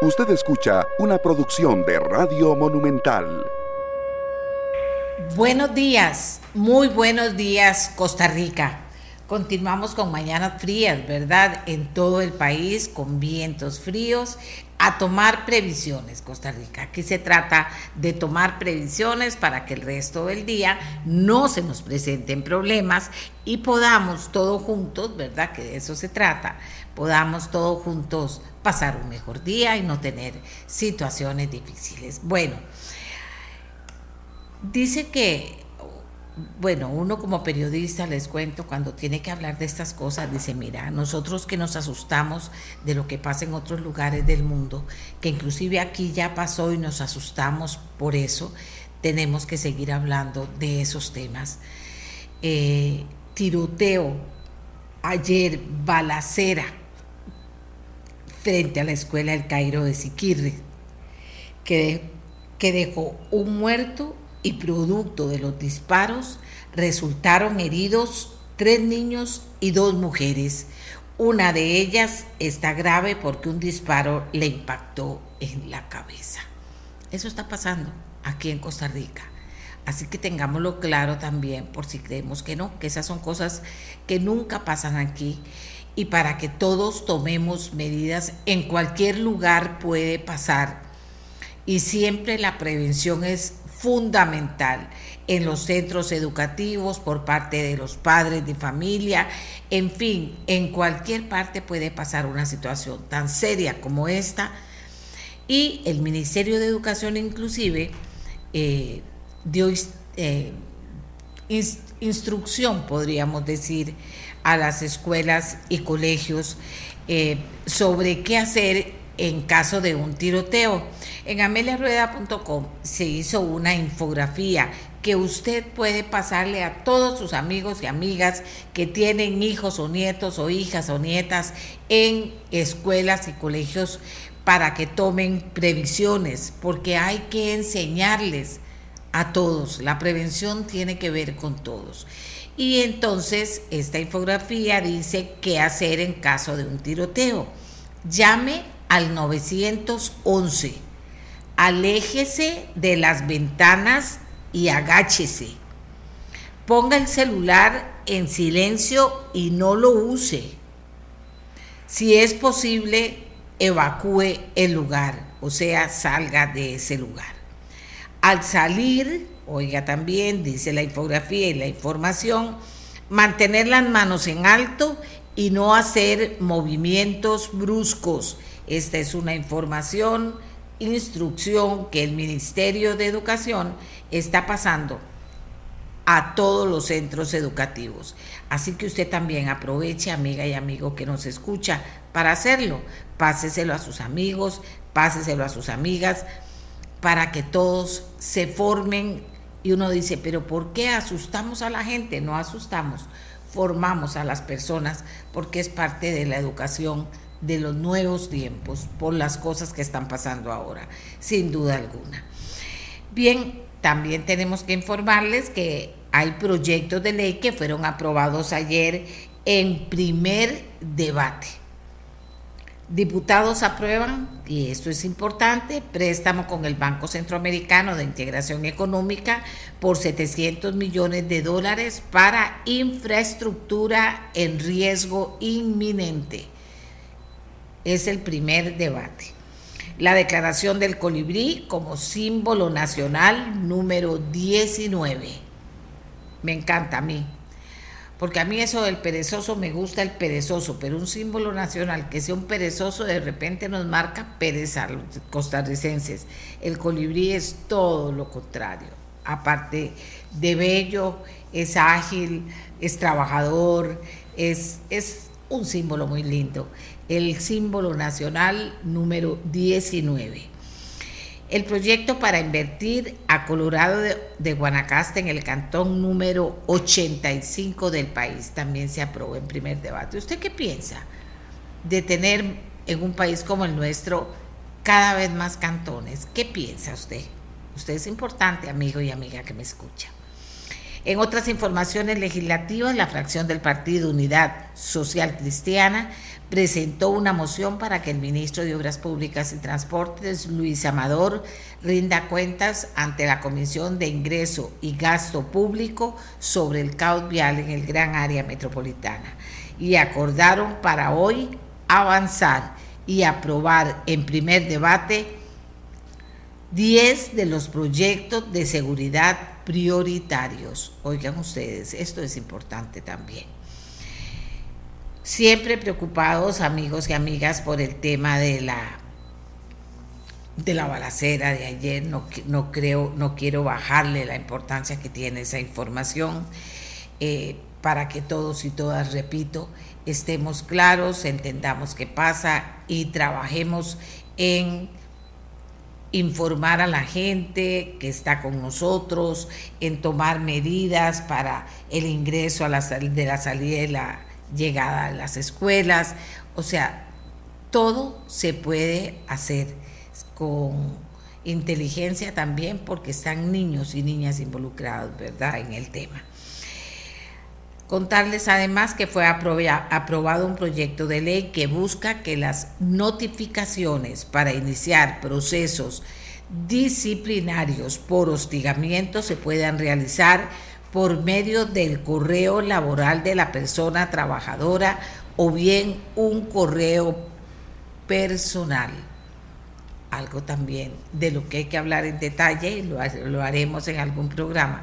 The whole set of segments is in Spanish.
Usted escucha una producción de Radio Monumental. Buenos días, muy buenos días Costa Rica. Continuamos con mañanas frías, ¿verdad? En todo el país, con vientos fríos. A tomar previsiones, Costa Rica. Aquí se trata de tomar previsiones para que el resto del día no se nos presenten problemas y podamos todos juntos, ¿verdad? Que de eso se trata, podamos todos juntos pasar un mejor día y no tener situaciones difíciles. Bueno, dice que, bueno, uno como periodista, les cuento, cuando tiene que hablar de estas cosas, dice, mira, nosotros que nos asustamos de lo que pasa en otros lugares del mundo, que inclusive aquí ya pasó y nos asustamos por eso, tenemos que seguir hablando de esos temas. Eh, tiroteo, ayer, balacera, frente a la escuela del Cairo de Siquirre, que, que dejó un muerto y producto de los disparos resultaron heridos tres niños y dos mujeres. Una de ellas está grave porque un disparo le impactó en la cabeza. Eso está pasando aquí en Costa Rica. Así que tengámoslo claro también, por si creemos que no, que esas son cosas que nunca pasan aquí y para que todos tomemos medidas. En cualquier lugar puede pasar y siempre la prevención es fundamental en los centros educativos por parte de los padres de familia, en fin, en cualquier parte puede pasar una situación tan seria como esta y el Ministerio de Educación inclusive eh, dio eh, instrucción, podríamos decir, a las escuelas y colegios eh, sobre qué hacer en caso de un tiroteo. En ameliarueda.com se hizo una infografía que usted puede pasarle a todos sus amigos y amigas que tienen hijos o nietos o hijas o nietas en escuelas y colegios para que tomen previsiones, porque hay que enseñarles a todos. La prevención tiene que ver con todos. Y entonces esta infografía dice qué hacer en caso de un tiroteo. Llame al 911. Aléjese de las ventanas y agáchese. Ponga el celular en silencio y no lo use. Si es posible, evacúe el lugar, o sea, salga de ese lugar. Al salir, Oiga también, dice la infografía y la información, mantener las manos en alto y no hacer movimientos bruscos. Esta es una información, instrucción que el Ministerio de Educación está pasando a todos los centros educativos. Así que usted también aproveche, amiga y amigo que nos escucha, para hacerlo. Páseselo a sus amigos, páseselo a sus amigas, para que todos se formen y uno dice, pero ¿por qué asustamos a la gente? No asustamos, formamos a las personas porque es parte de la educación de los nuevos tiempos por las cosas que están pasando ahora, sin duda alguna. Bien, también tenemos que informarles que hay proyectos de ley que fueron aprobados ayer en primer debate. Diputados aprueban, y esto es importante, préstamo con el Banco Centroamericano de Integración Económica por 700 millones de dólares para infraestructura en riesgo inminente. Es el primer debate. La declaración del colibrí como símbolo nacional número 19. Me encanta a mí porque a mí eso del perezoso me gusta el perezoso, pero un símbolo nacional que sea un perezoso de repente nos marca pereza los costarricenses. El colibrí es todo lo contrario. Aparte de bello, es ágil, es trabajador, es, es un símbolo muy lindo. El símbolo nacional número 19 el proyecto para invertir a Colorado de, Guanacaste en el cantón número 85 del país también se aprobó en primer debate. ¿Usted qué piensa de tener en un país como el nuestro cada vez más cantones? ¿Qué piensa usted? Usted es importante, amigo y amiga que me escucha. En otras informaciones legislativas, la fracción del Partido Unidad Social Cristiana presentó una moción para que el ministro de Obras Públicas y Transportes, Luis Amador, rinda cuentas ante la Comisión de Ingreso y Gasto Público sobre el caos vial en el gran área metropolitana. Y acordaron para hoy avanzar y aprobar en primer debate 10 de los proyectos de seguridad prioritarios. Oigan ustedes, esto es importante también. Siempre preocupados, amigos y amigas, por el tema de la de la balacera de ayer. No, no creo, no quiero bajarle la importancia que tiene esa información eh, para que todos y todas, repito, estemos claros, entendamos qué pasa y trabajemos en informar a la gente que está con nosotros, en tomar medidas para el ingreso a la, de la salida y la llegada a las escuelas. O sea, todo se puede hacer con inteligencia también porque están niños y niñas involucrados, ¿verdad?, en el tema. Contarles además que fue aprobado un proyecto de ley que busca que las notificaciones para iniciar procesos disciplinarios por hostigamiento se puedan realizar por medio del correo laboral de la persona trabajadora o bien un correo personal. Algo también de lo que hay que hablar en detalle y lo, lo haremos en algún programa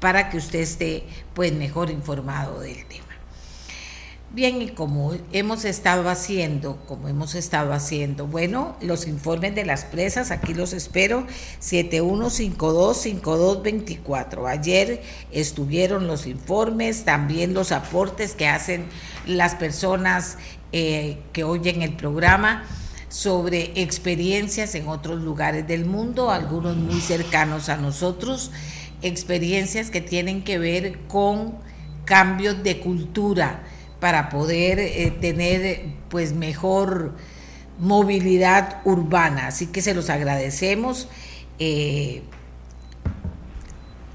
para que usted esté pues mejor informado del tema. Bien, y como hemos estado haciendo, como hemos estado haciendo, bueno, los informes de las presas, aquí los espero, 71525224. Ayer estuvieron los informes, también los aportes que hacen las personas eh, que oyen el programa sobre experiencias en otros lugares del mundo, algunos muy cercanos a nosotros experiencias que tienen que ver con cambios de cultura para poder eh, tener pues mejor movilidad urbana. Así que se los agradecemos. Eh,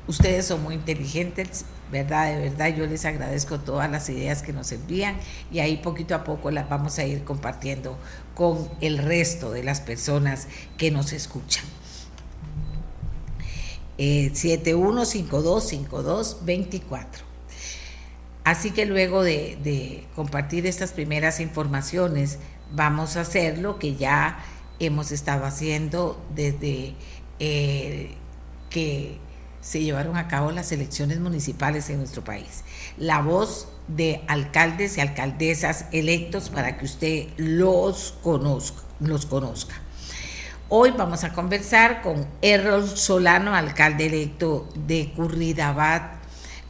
ustedes son muy inteligentes, ¿verdad? De verdad, yo les agradezco todas las ideas que nos envían y ahí poquito a poco las vamos a ir compartiendo con el resto de las personas que nos escuchan eh, 71525224. Así que luego de, compartir estas primeras informaciones, vamos a hacer lo que ya hemos estado haciendo desde eh, que se llevaron a cabo las elecciones municipales en nuestro país. La voz de alcaldes y alcaldesas electos para que usted los conozca. Los conozca. Hoy vamos a conversar con Errol Solano, alcalde electo de Curridabat.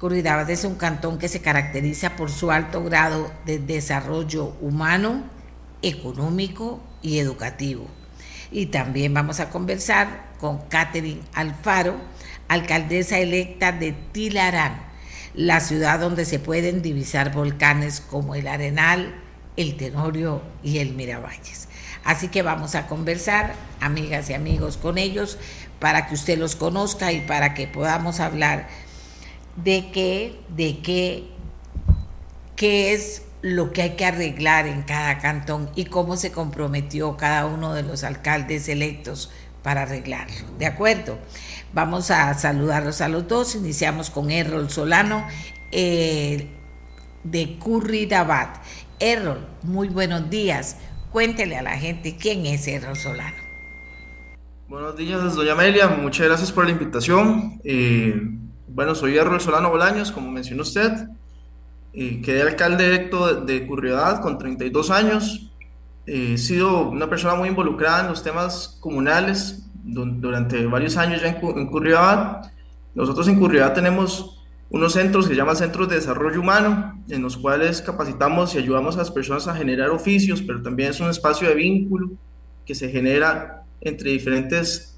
Curridabat es un cantón que se caracteriza por su alto grado de desarrollo humano, económico y educativo. Y también vamos a conversar con Catherine Alfaro, alcaldesa electa de Tilarán, la ciudad donde se pueden divisar volcanes como el Arenal, el Tenorio y el Miravalles. Así que vamos a conversar, amigas y amigos, con ellos para que usted los conozca y para que podamos hablar de qué, de qué, qué es lo que hay que arreglar en cada cantón y cómo se comprometió cada uno de los alcaldes electos para arreglarlo. ¿De acuerdo? Vamos a saludarlos a los dos. Iniciamos con Errol Solano eh, de Curridabat. Errol, muy buenos días. Cuéntele a la gente quién es Errol Solano. Buenos días, doña Amelia. Muchas gracias por la invitación. Eh, bueno, soy Errol Solano Bolaños, como mencionó usted. Eh, quedé alcalde electo de, Curriedad con 32 años. he sido una persona muy involucrada en los temas comunales durante varios años ya en, en Nosotros en Curriedad tenemos unos centros que se llaman centros de desarrollo humano, en los cuales capacitamos y ayudamos a las personas a generar oficios, pero también es un espacio de vínculo que se genera entre diferentes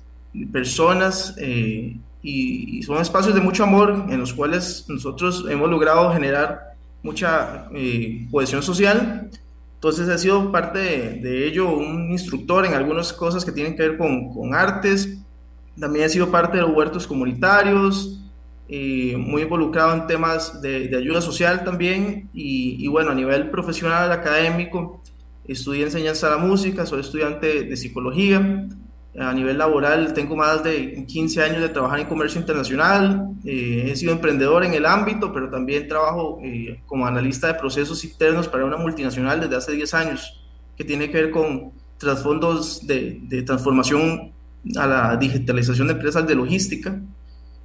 personas eh, y, son espacios de mucho amor en los cuales nosotros hemos logrado generar mucha eh, cohesión social. Entonces he sido parte de, ello un instructor en algunas cosas que tienen que ver con, con artes. También he sido parte de los huertos comunitarios, eh, muy involucrado en temas de, de ayuda social también y, y, bueno, a nivel profesional, académico, estudié enseñanza de la música, soy estudiante de psicología, a nivel laboral tengo más de 15 años de trabajar en comercio internacional, eh, he sido emprendedor en el ámbito, pero también trabajo eh, como analista de procesos internos para una multinacional desde hace 10 años, que tiene que ver con trasfondos de, de transformación a la digitalización de empresas de logística.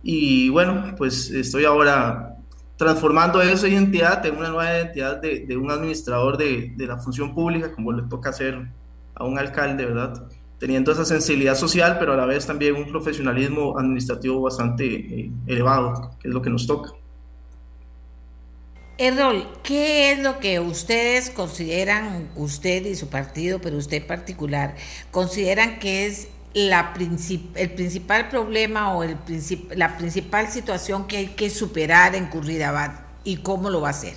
Y bueno, pues estoy ahora transformando esa identidad en una nueva identidad de, de un administrador de, de, la función pública, como le toca hacer a un alcalde, ¿verdad? Teniendo esa sensibilidad social, pero a la vez también un profesionalismo administrativo bastante eh, elevado, que es lo que nos toca. Errol, ¿qué es lo que ustedes consideran, usted y su partido, pero usted en particular, consideran que es la princip el principal problema o el princip la principal situación que hay que superar en Curridabat y cómo lo va a hacer?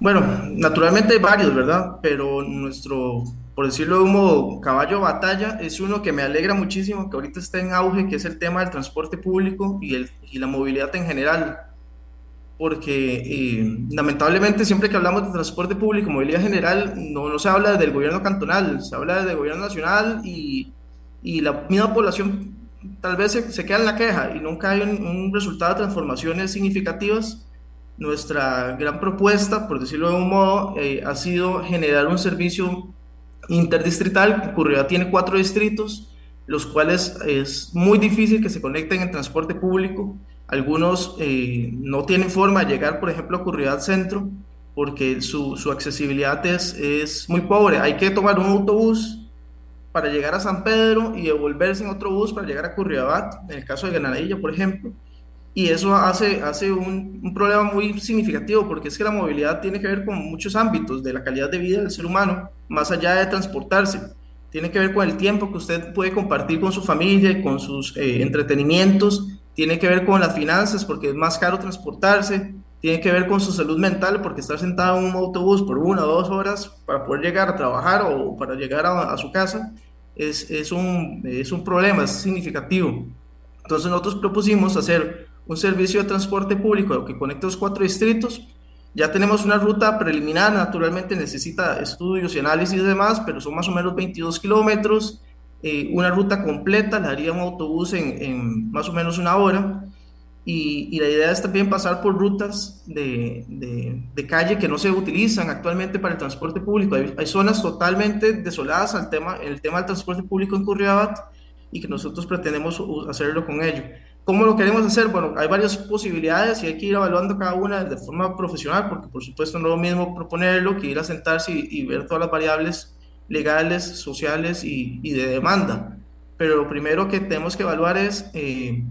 Bueno, naturalmente hay varios, ¿verdad? Pero nuestro, por decirlo de un modo, caballo batalla es uno que me alegra muchísimo, que ahorita está en auge, que es el tema del transporte público y, el, y la movilidad en general. Porque eh, lamentablemente siempre que hablamos de transporte público, movilidad general, no, no se habla desde el gobierno cantonal, se habla desde el gobierno nacional y y la misma población tal vez se, se queda en la queja y nunca hay un, un, resultado de transformaciones significativas. Nuestra gran propuesta, por decirlo de un modo, eh, ha sido generar un servicio interdistrital. Curriba tiene cuatro distritos, los cuales es muy difícil que se conecten en transporte público. Algunos eh, no tienen forma de llegar, por ejemplo, a Curriba Centro, porque su, accesibilidad es, es muy pobre. Hay que tomar un autobús para llegar a San Pedro y devolverse en otro bus para llegar a Curriabat, en el caso de Granadilla, por ejemplo. Y eso hace, hace un, problema muy significativo porque es que la movilidad tiene que ver con muchos ámbitos de la calidad de vida del ser humano, más allá de transportarse. Tiene que ver con el tiempo que usted puede compartir con su familia, con sus eh, entretenimientos, tiene que ver con las finanzas porque es más caro transportarse, tiene que ver con su salud mental porque estar sentado en un autobús por una o dos horas para poder llegar a trabajar o para llegar a, su casa es, es, un, es un problema, es significativo. Entonces nosotros propusimos hacer un servicio de transporte público que conecte los cuatro distritos. Ya tenemos una ruta preliminar, naturalmente necesita estudios y análisis y demás, pero son más o menos 22 kilómetros. Eh, una ruta completa la haría un autobús en, en más o menos una hora y, y, la idea es también pasar por rutas de, de, de, calle que no se utilizan actualmente para el transporte público. Hay, hay zonas totalmente desoladas al tema, el tema del transporte público en Curriabat y que nosotros pretendemos hacerlo con ello. ¿Cómo lo queremos hacer? Bueno, hay varias posibilidades y hay que ir evaluando cada una de forma profesional, porque por supuesto no es lo mismo proponerlo que ir a sentarse y, y ver todas las variables legales, sociales y, y, de demanda. Pero lo primero que tenemos que evaluar es... Eh,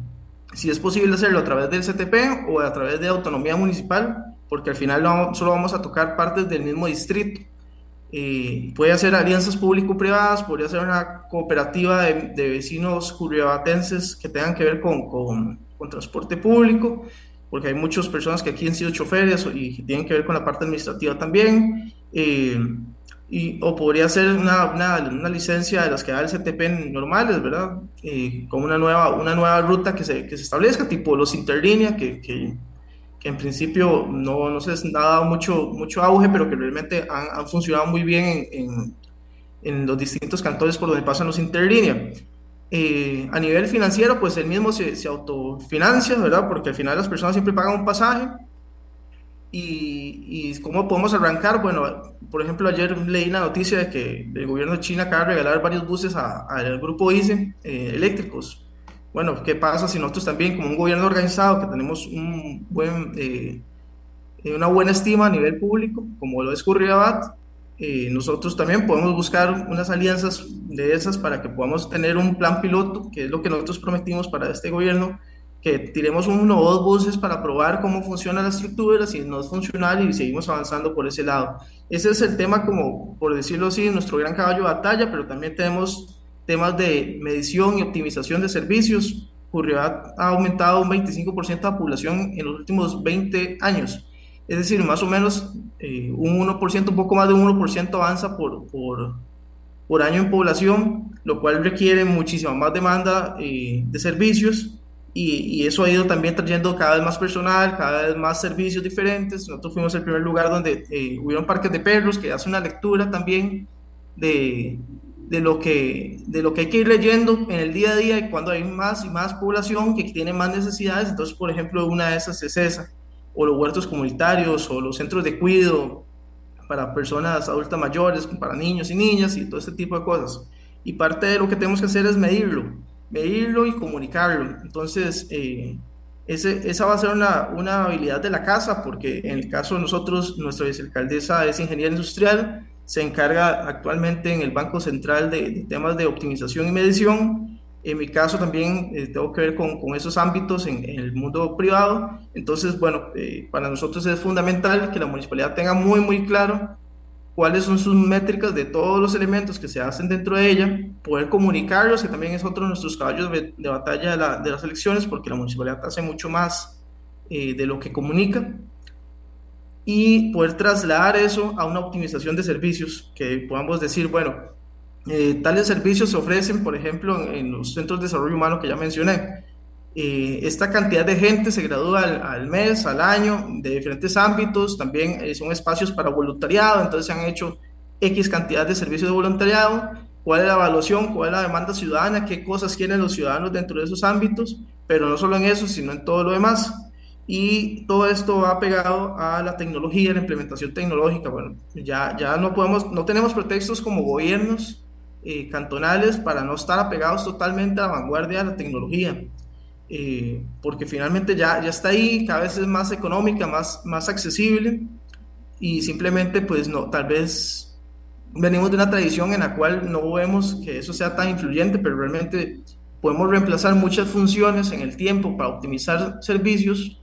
si es posible hacerlo a través del CTP o a través de autonomía municipal, porque al final no, solo vamos a tocar partes del mismo distrito. Eh, puede hacer alianzas público-privadas, podría ser una cooperativa de, vecinos curriabatenses que tengan que ver con, con, transporte público, porque hay muchas personas que aquí han sido choferes y tienen que ver con la parte administrativa también. Eh, y, o podría ser una, una, una, licencia de las que da el CTP normales, ¿verdad? Eh, con una nueva, una nueva ruta que se, que se establezca, tipo los interlínea, que, que, que, en principio no, no se ha dado mucho, mucho auge, pero que realmente han, han funcionado muy bien en, en, en, los distintos cantones por donde pasan los interlínea. Eh, a nivel financiero, pues el mismo se, se autofinancia, ¿verdad? Porque al final las personas siempre pagan un pasaje y, y, cómo podemos arrancar? Bueno, por ejemplo, ayer leí la noticia de que el gobierno de China acaba de regalar varios buses al grupo ICE eh, eléctricos. Bueno, ¿qué pasa si nosotros también, como un gobierno organizado, que tenemos un buen, eh, una buena estima a nivel público, como lo es Curriabat, eh, nosotros también podemos buscar unas alianzas de esas para que podamos tener un plan piloto, que es lo que nosotros prometimos para este gobierno, que tiremos uno o dos buses para probar cómo funciona la estructura, si no es funcional y seguimos avanzando por ese lado. Ese es el tema, como por decirlo así, nuestro gran caballo de batalla, pero también tenemos temas de medición y optimización de servicios. Curribat ha aumentado un 25% de la población en los últimos 20 años. Es decir, más o menos eh, un 1%, un poco más de un 1% avanza por, por, por año en población, lo cual requiere muchísima más demanda eh, de servicios y, eso ha ido también trayendo cada vez más personal, cada vez más servicios diferentes. Nosotros fuimos el primer lugar donde eh, hubieron parques de perros que hace una lectura también de, de, lo que, de lo que hay que ir leyendo en el día a día y cuando hay más y más población que tiene más necesidades. Entonces, por ejemplo, una de esas es esa, o los huertos comunitarios, o los centros de cuidado para personas adultas mayores, para niños y niñas y todo este tipo de cosas. Y parte de lo que tenemos que hacer es medirlo medirlo y comunicarlo. Entonces, eh, ese, esa va a ser una, una, habilidad de la casa, porque en el caso de nosotros, nuestra vicealcaldesa es ingeniera industrial, se encarga actualmente en el Banco Central de, temas de optimización y medición. En mi caso también eh, tengo que ver con, esos ámbitos en, el mundo privado. Entonces, bueno, eh, para nosotros es fundamental que la municipalidad tenga muy, muy claro cuáles son sus métricas de todos los elementos que se hacen dentro de ella, poder comunicarlos, que también es otro de nuestros caballos de, batalla de, las elecciones, porque la municipalidad hace mucho más eh, de lo que comunica, y poder trasladar eso a una optimización de servicios, que podamos decir, bueno, eh, tales servicios se ofrecen, por ejemplo, en, los centros de desarrollo humano que ya mencioné, eh, esta cantidad de gente se gradúa al, mes, al año, de diferentes ámbitos, también eh, son espacios para voluntariado, entonces se han hecho X cantidad de servicios de voluntariado, cuál es la evaluación, cuál es la demanda ciudadana, qué cosas quieren los ciudadanos dentro de esos ámbitos, pero no solo en eso, sino en todo lo demás. Y todo esto va pegado a la tecnología, la implementación tecnológica. Bueno, ya, ya no podemos, no tenemos pretextos como gobiernos eh, cantonales para no estar apegados totalmente a la vanguardia de la tecnología. Eh, porque finalmente ya, ya está ahí, cada vez es más económica, más, más accesible y simplemente pues no, tal vez venimos de una tradición en la cual no vemos que eso sea tan influyente, pero realmente podemos reemplazar muchas funciones en el tiempo para optimizar servicios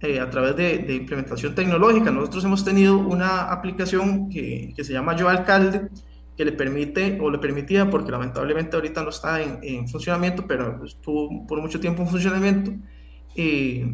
eh, a través de, de, implementación tecnológica. Nosotros hemos tenido una aplicación que, que se llama Yo Alcalde, que le permite o le permitía, porque lamentablemente ahorita no está en, funcionamiento, pero estuvo por mucho tiempo en funcionamiento, eh,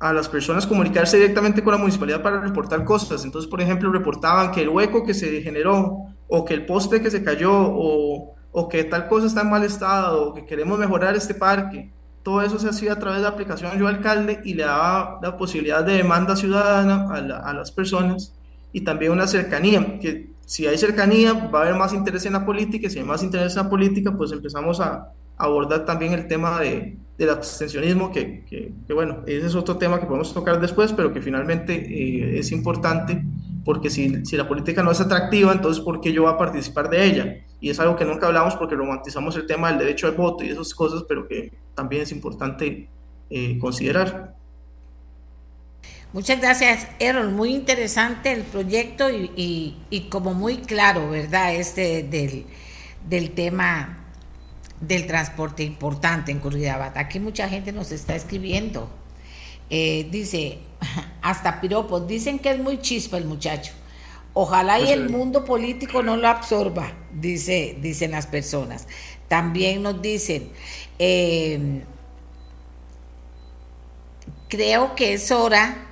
a las personas comunicarse directamente con la municipalidad para reportar cosas. Entonces, por ejemplo, reportaban que el hueco que se generó, o que el poste que se cayó, o, o que tal cosa está en mal estado, o que queremos mejorar este parque. Todo eso se hacía a través de la aplicación Yo Alcalde y le daba la posibilidad de demanda ciudadana a, las personas y también una cercanía, que si hay cercanía, va a haber más interés en la política, y si hay más interés en la política, pues empezamos a, abordar también el tema de, del abstencionismo, que, que, bueno, ese es otro tema que podemos tocar después, pero que finalmente eh, es importante, porque si, si, la política no es atractiva, entonces ¿por qué yo voy a participar de ella? Y es algo que nunca hablamos porque romantizamos el tema del derecho al voto y esas cosas, pero que también es importante eh, considerar. Muchas gracias, Errol. Muy interesante el proyecto y, como muy claro, ¿verdad? Este del, tema del transporte importante en Curridabat. Aquí mucha gente nos está escribiendo. Eh, dice, hasta piropos, dicen que es muy chispa el muchacho. Ojalá y pues, el mundo político no lo absorba, dice, dicen las personas. También nos dicen, eh, creo que es hora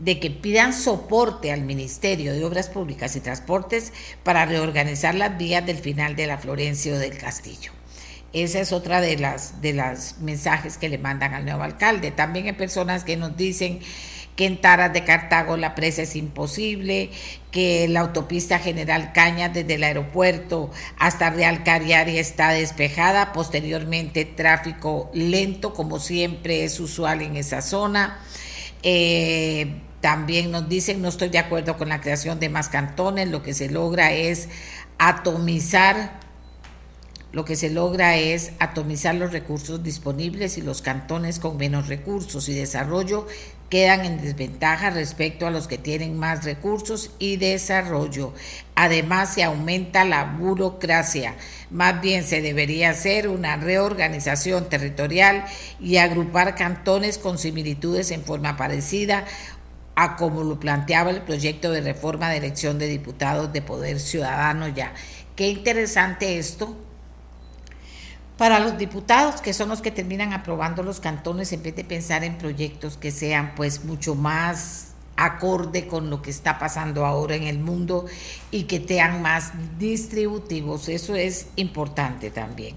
de que pidan soporte al Ministerio de Obras Públicas y Transportes para reorganizar las vías del final de la Florencio del Castillo. Esa es otra de las de los mensajes que le mandan al nuevo alcalde. También hay personas que nos dicen que en Taras de Cartago la presa es imposible, que la autopista General Cañas desde el aeropuerto hasta Real Cariari está despejada, posteriormente tráfico lento como siempre es usual en esa zona. Eh, también nos dicen, no estoy de acuerdo con la creación de más cantones, lo que se logra es atomizar, lo que se logra es atomizar los recursos disponibles y los cantones con menos recursos y desarrollo quedan en desventaja respecto a los que tienen más recursos y desarrollo. Además, se aumenta la burocracia. Más bien se debería hacer una reorganización territorial y agrupar cantones con similitudes en forma parecida a como lo planteaba el proyecto de reforma de elección de diputados de Poder Ciudadano ya. Qué interesante esto para los diputados, que son los que terminan aprobando los cantones, en vez de pensar en proyectos que sean pues mucho más acorde con lo que está pasando ahora en el mundo y que sean más distributivos. Eso es importante también.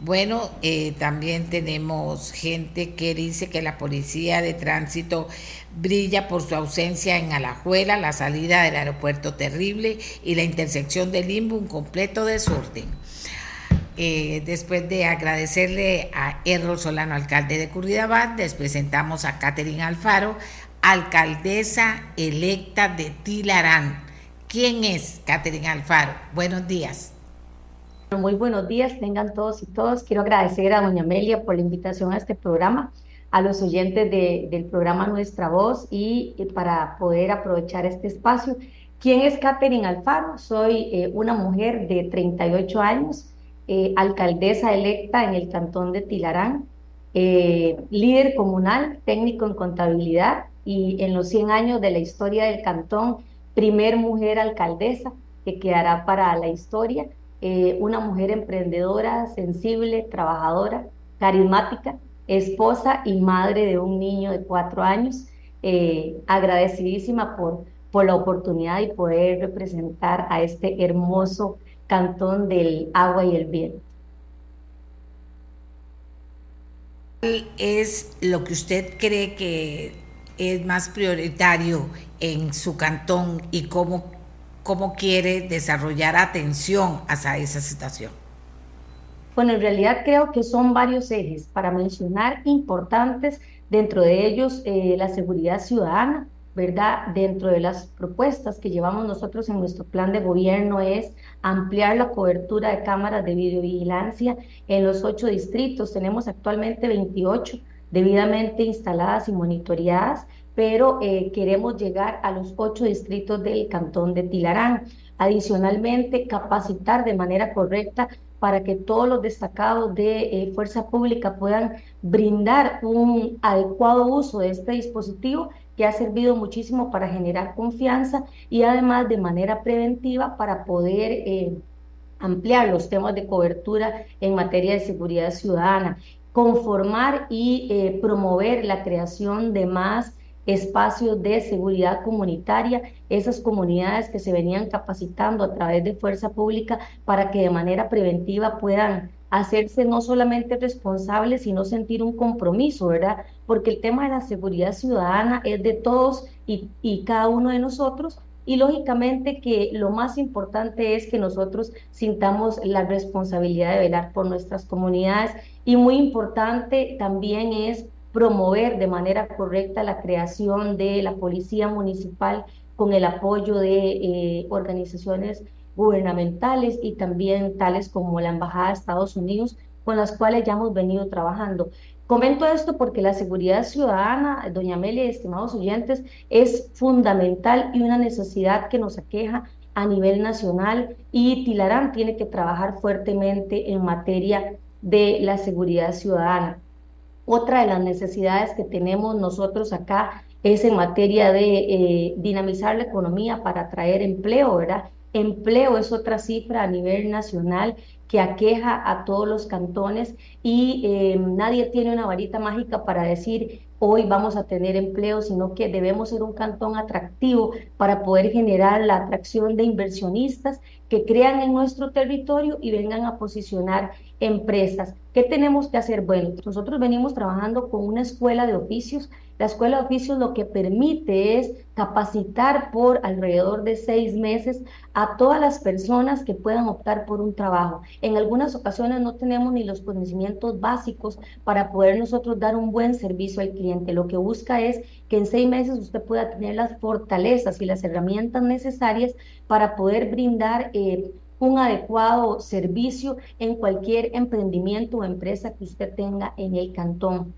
Bueno, eh, también tenemos gente que dice que la policía de tránsito brilla por su ausencia en Alajuela, la salida del aeropuerto terrible y la intersección del Limbo, un completo desorden. Eh, después de agradecerle a Errol Solano, alcalde de Curridabat, les presentamos a Catherine Alfaro, alcaldesa electa de Tilarán. ¿Quién es Catherine Alfaro? Buenos días. Muy buenos días, tengan todos y todos. Quiero agradecer a doña Amelia por la invitación a este programa, a los oyentes del programa Nuestra Voz y, para poder aprovechar este espacio. ¿Quién es Catherine Alfaro? Soy eh, una mujer de 38 años, eh, alcaldesa electa en el cantón de Tilarán, eh, líder comunal, técnico en contabilidad y en los 100 años de la historia del cantón, primer mujer alcaldesa que quedará para la historia eh, una mujer emprendedora, sensible, trabajadora, carismática, esposa y madre de un niño de cuatro años. Agradecidísima por, por la oportunidad y poder representar a este hermoso cantón del agua y el viento. ¿Cuál es lo que usted cree que es más prioritario en su cantón y cómo cómo quiere desarrollar atención hacia esa situación. Bueno, en realidad creo que son varios ejes para mencionar importantes, dentro de ellos eh, la seguridad ciudadana, ¿verdad? Dentro de las propuestas que llevamos nosotros en nuestro plan de gobierno es ampliar la cobertura de cámaras de videovigilancia en los ocho distritos. Tenemos actualmente 28 debidamente instaladas y monitoreadas pero eh, queremos llegar a los ocho distritos del cantón de Tilarán. Adicionalmente, capacitar de manera correcta para que todos los destacados de eh, fuerza pública puedan brindar un adecuado uso de este dispositivo que ha servido muchísimo para generar confianza y además de manera preventiva para poder eh, ampliar los temas de cobertura en materia de seguridad ciudadana, conformar y promover la creación de más espacios de seguridad comunitaria, esas comunidades que se venían capacitando a través de fuerza pública para que de manera preventiva puedan hacerse no solamente responsables, sino sentir un compromiso, ¿verdad? Porque el tema de la seguridad ciudadana es de todos y, y cada uno de nosotros. Y lógicamente que lo más importante es que nosotros sintamos la responsabilidad de velar por nuestras comunidades. Y muy importante también es promover de manera correcta la creación de la policía municipal con el apoyo de eh, organizaciones gubernamentales y también tales como la Embajada de Estados Unidos, con las cuales ya hemos venido trabajando. Comento esto porque la seguridad ciudadana, doña Amelia y estimados oyentes, es fundamental y una necesidad que nos aqueja a nivel nacional y Tilarán tiene que trabajar fuertemente en materia de la seguridad ciudadana. Otra de las necesidades que tenemos nosotros acá es en materia de eh, dinamizar la economía para atraer empleo, ¿verdad? Empleo es otra cifra a nivel nacional que aqueja a todos los cantones y eh, nadie tiene una varita mágica para decir hoy vamos a tener empleo, sino que debemos ser un cantón atractivo para poder generar la atracción de inversionistas que crean en nuestro territorio y vengan a posicionar empresas. ¿Qué tenemos que hacer? Bueno, nosotros venimos trabajando con una escuela de oficios. La escuela de oficios lo que permite es capacitar por alrededor de seis meses a todas las personas que puedan optar por un trabajo. En algunas ocasiones no tenemos ni los conocimientos básicos para poder nosotros dar un buen servicio al cliente. Lo que busca es que en seis meses usted pueda tener las fortalezas y las herramientas necesarias para poder brindar eh, un adecuado servicio en cualquier emprendimiento o empresa que usted tenga en el cantón.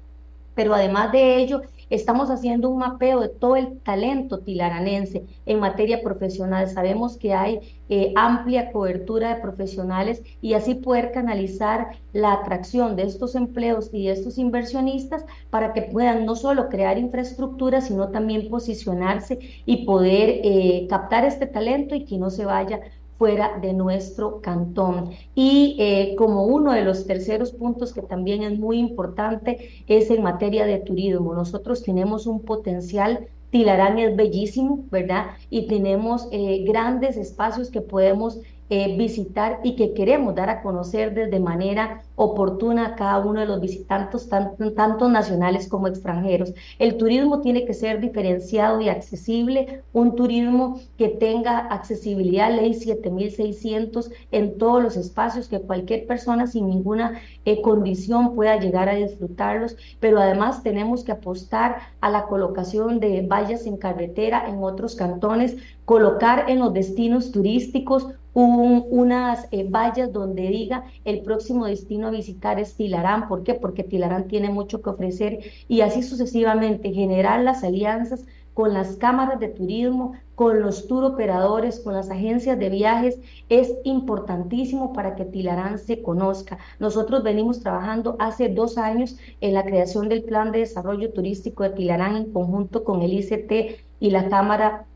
Pero además de ello, estamos haciendo un mapeo de todo el talento tilaranense en materia profesional. Sabemos que hay eh, amplia cobertura de profesionales y así poder canalizar la atracción de estos empleos y de estos inversionistas para que puedan no solo crear infraestructura, sino también posicionarse y poder eh, captar este talento y que no se vaya fuera de nuestro cantón. Y eh, como uno de los terceros puntos que también es muy importante es en materia de turismo. Nosotros tenemos un potencial Tilarán es bellísimo, ¿verdad? Y tenemos eh, grandes espacios que podemos eh, visitar y que queremos dar a conocer de manera oportuna a cada uno de los visitantes, tanto, tanto nacionales como extranjeros. El turismo tiene que ser diferenciado y accesible, un turismo que tenga accesibilidad, ley 7600 en todos los espacios, que cualquier persona sin ninguna eh, condición pueda llegar a disfrutarlos, pero además tenemos que apostar a la colocación de vallas en carretera en otros cantones, colocar en los destinos turísticos unas eh, vallas donde diga el próximo destino a visitar es Tilarán. ¿Por qué? Porque Tilarán tiene mucho que ofrecer y así sucesivamente generar las alianzas con las cámaras de turismo, con los tour operadores, con las agencias de viajes, es importantísimo para que Tilarán se conozca. Nosotros venimos trabajando hace dos años en la creación del Plan de Desarrollo Turístico de Tilarán en conjunto con el ICT y la Cámara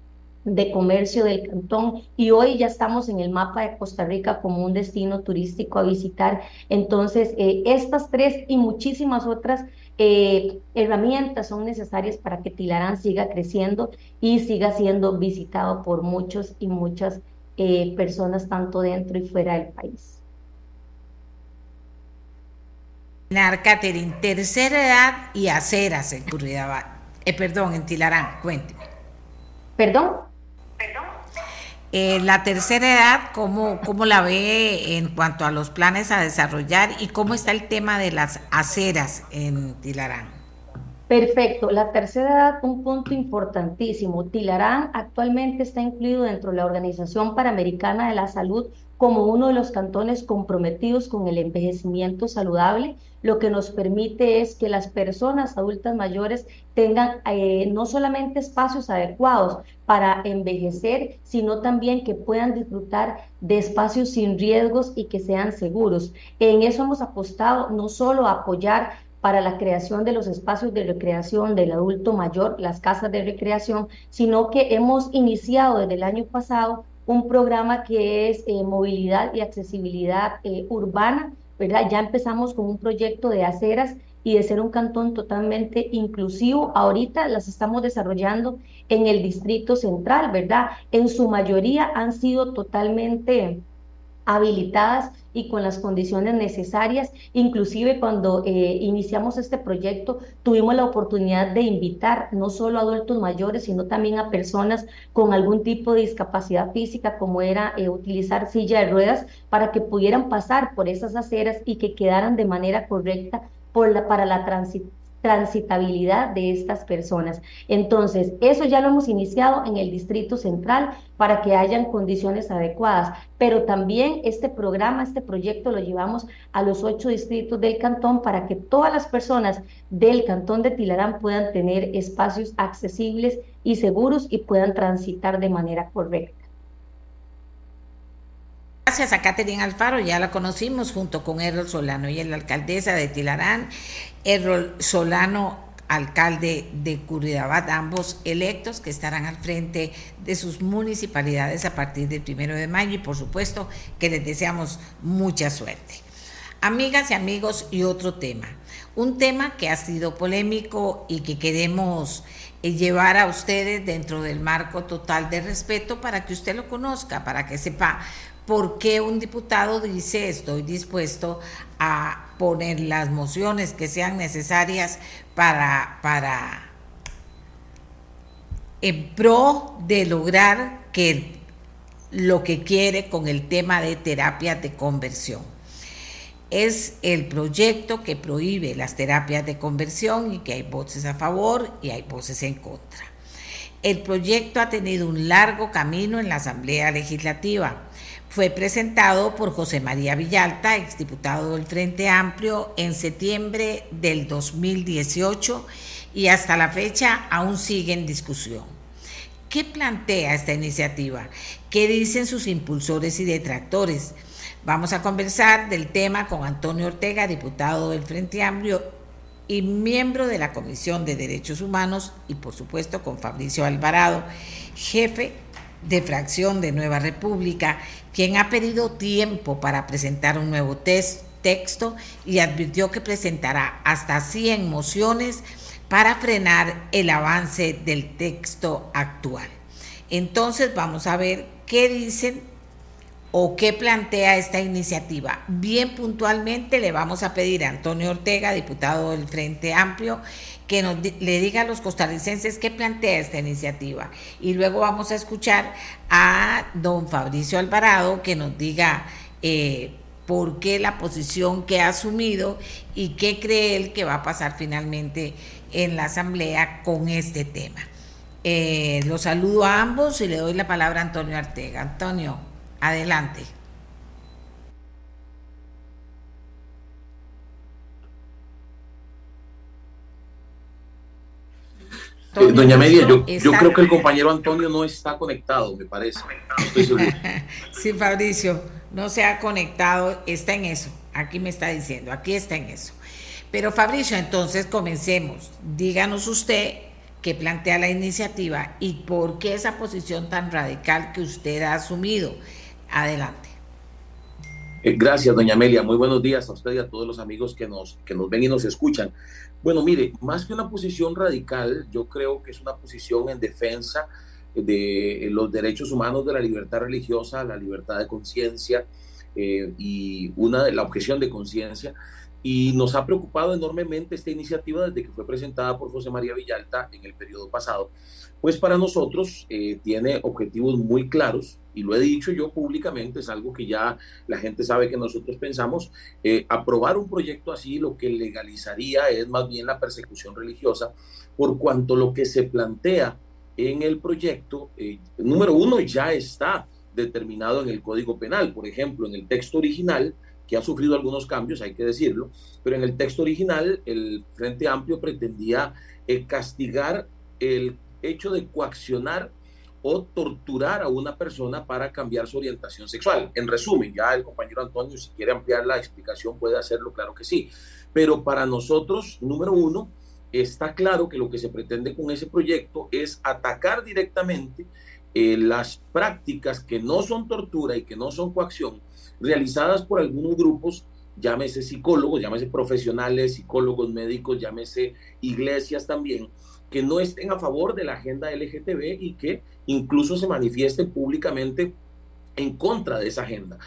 de comercio del cantón y hoy ya estamos en el mapa de Costa Rica como un destino turístico a visitar. Entonces, eh, estas tres y muchísimas otras eh, herramientas son necesarias para que Tilarán siga creciendo y siga siendo visitado por muchos y muchas eh, personas, tanto dentro y fuera del país. Catherine, tercera edad y aceras en Eh, perdón, en Tilarán, cuénteme. ¿Perdón? Eh, la tercera edad, ¿cómo, ¿cómo la ve en cuanto a los planes a desarrollar y cómo está el tema de las aceras en Tilarán? Perfecto, la tercera edad, un punto importantísimo. Tilarán actualmente está incluido dentro de la Organización Panamericana de la Salud como uno de los cantones comprometidos con el envejecimiento saludable, lo que nos permite es que las personas adultas mayores tengan eh, no solamente espacios adecuados para envejecer, sino también que puedan disfrutar de espacios sin riesgos y que sean seguros. En eso hemos apostado no solo a apoyar para la creación de los espacios de recreación del adulto mayor, las casas de recreación, sino que hemos iniciado desde el año pasado un programa que es eh, movilidad y accesibilidad eh, urbana, ¿verdad? Ya empezamos con un proyecto de aceras y de ser un cantón totalmente inclusivo. Ahorita las estamos desarrollando en el Distrito Central, ¿verdad? En su mayoría han sido totalmente habilitadas y con las condiciones necesarias. Inclusive cuando eh, iniciamos este proyecto tuvimos la oportunidad de invitar no solo a adultos mayores, sino también a personas con algún tipo de discapacidad física, como era eh, utilizar silla de ruedas, para que pudieran pasar por esas aceras y que quedaran de manera correcta para la transición transitabilidad de estas personas. Entonces, eso ya lo hemos iniciado en el Distrito Central para que hayan condiciones adecuadas, pero también este programa, este proyecto lo llevamos a los ocho distritos del cantón para que todas las personas del cantón de Tilarán puedan tener espacios accesibles y seguros y puedan transitar de manera correcta. Gracias a Catherine Alfaro, ya la conocimos junto con Errol Solano y la alcaldesa de Tilarán, Errol Solano, alcalde de Curridabat, ambos electos que estarán al frente de sus municipalidades a partir del primero de mayo y por supuesto que les deseamos mucha suerte. Amigas y amigos, y otro tema, un tema que ha sido polémico y que queremos eh, llevar a ustedes dentro del marco total de respeto para que usted lo conozca, para que sepa ¿por qué un diputado dice estoy dispuesto a poner las mociones que sean necesarias para, para en pro de lograr que lo que quiere con el tema de terapias de conversión? Es el proyecto que prohíbe las terapias de conversión y que hay voces a favor y hay voces en contra. El proyecto ha tenido un largo camino en la Asamblea Legislativa fue presentado por José María Villalta, exdiputado del Frente Amplio, en septiembre del 2018 y hasta la fecha aún sigue en discusión. ¿Qué plantea esta iniciativa? ¿Qué dicen sus impulsores y detractores? Vamos a conversar del tema con Antonio Ortega, diputado del Frente Amplio y miembro de la Comisión de Derechos Humanos, y por supuesto con Fabricio Alvarado, jefe de fracción de Nueva República quien ha pedido tiempo para presentar un nuevo texto y advirtió que presentará hasta 100 mociones para frenar el avance del texto actual. Entonces vamos a ver qué dicen o qué plantea esta iniciativa. Bien puntualmente le vamos a pedir a Antonio Ortega, diputado del Frente Amplio, que nos le diga a los costarricenses qué plantea esta iniciativa. Y luego vamos a escuchar a don Fabricio Alvarado que nos diga eh, por qué la posición que ha asumido y qué cree él que va a pasar finalmente en la Asamblea con este tema. Eh, los saludo a ambos y le doy la palabra a Antonio Ortega. Antonio, adelante. Eh, doña Media, yo, yo creo que el compañero Antonio no está conectado, me parece. sí, Fabricio, no se ha conectado, está en eso. Aquí me está diciendo, aquí está en eso. Pero Fabricio, entonces comencemos. Díganos usted qué plantea la iniciativa y por qué esa posición tan radical que usted ha asumido. Adelante. Eh, gracias, doña Amelia. Muy buenos días a usted y a todos los amigos que nos, que nos ven y nos escuchan. Bueno, mire, más que una posición radical, yo creo que es una posición en defensa de los derechos humanos, de la libertad religiosa, la libertad de conciencia eh, y una de la objeción de conciencia. Y nos ha preocupado enormemente esta iniciativa desde que fue presentada por José María Villalta en el periodo pasado. Pues para nosotros eh, tiene objetivos muy claros y lo he dicho yo públicamente, es algo que ya la gente sabe que nosotros pensamos, eh, aprobar un proyecto así lo que legalizaría es más bien la persecución religiosa, por cuanto lo que se plantea en el proyecto, eh, número uno, ya está determinado en el Código Penal, por ejemplo, en el texto original, que ha sufrido algunos cambios, hay que decirlo, pero en el texto original el Frente Amplio pretendía eh, castigar el hecho de coaccionar o torturar a una persona para cambiar su orientación sexual. En resumen, ya el compañero Antonio, si quiere ampliar la explicación, puede hacerlo, claro que sí. Pero para nosotros, número uno, está claro que lo que se pretende con ese proyecto es atacar directamente eh, las prácticas que no son tortura y que no son coacción, realizadas por algunos grupos, llámese psicólogos, llámese profesionales, psicólogos médicos, llámese iglesias también, que no estén a favor de la agenda LGTB y que incluso se manifiesten públicamente en contra de esa agenda.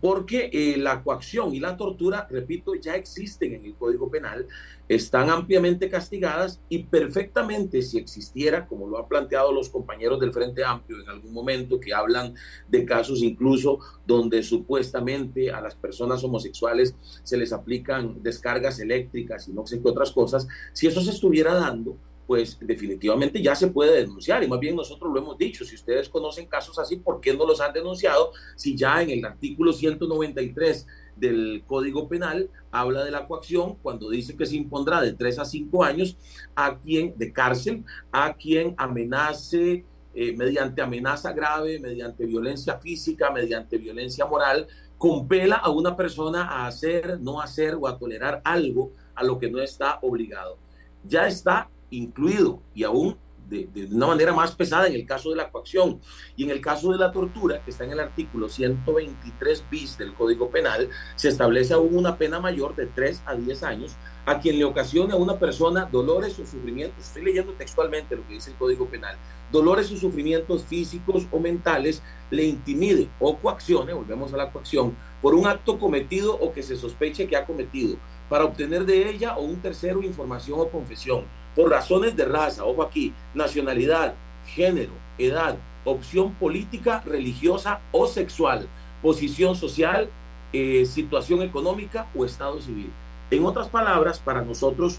Porque eh, la coacción y la tortura, repito, ya existen en el Código Penal, están ampliamente castigadas y perfectamente si existiera, como lo han planteado los compañeros del Frente Amplio en algún momento, que hablan de casos incluso donde supuestamente a las personas homosexuales se les aplican descargas eléctricas y no sé qué otras cosas, si eso se estuviera dando, pues definitivamente ya se puede denunciar. Y más bien nosotros lo hemos dicho, si ustedes conocen casos así, ¿por qué no los han denunciado? Si ya en el artículo 193 del Código Penal habla de la coacción cuando dice que se impondrá de 3 a 5 años a quien de cárcel, a quien amenace eh, mediante amenaza grave, mediante violencia física, mediante violencia moral, compela a una persona a hacer, no hacer o a tolerar algo a lo que no está obligado. Ya está incluido y aún de, una manera más pesada en el caso de la coacción. Y en el caso de la tortura, que está en el artículo 123 bis del Código Penal, se establece aún una pena mayor de 3 a 10 años a quien le ocasione a una persona dolores o sufrimientos, estoy leyendo textualmente lo que dice el Código Penal, dolores o sufrimientos físicos o mentales, le intimide o coaccione, volvemos a la coacción, por un acto cometido o que se sospeche que ha cometido, para obtener de ella o un tercero información o confesión por razones de raza, ojo aquí, nacionalidad, género, edad, opción política, religiosa o sexual, posición social, eh, situación económica o estado civil. En otras palabras, para nosotros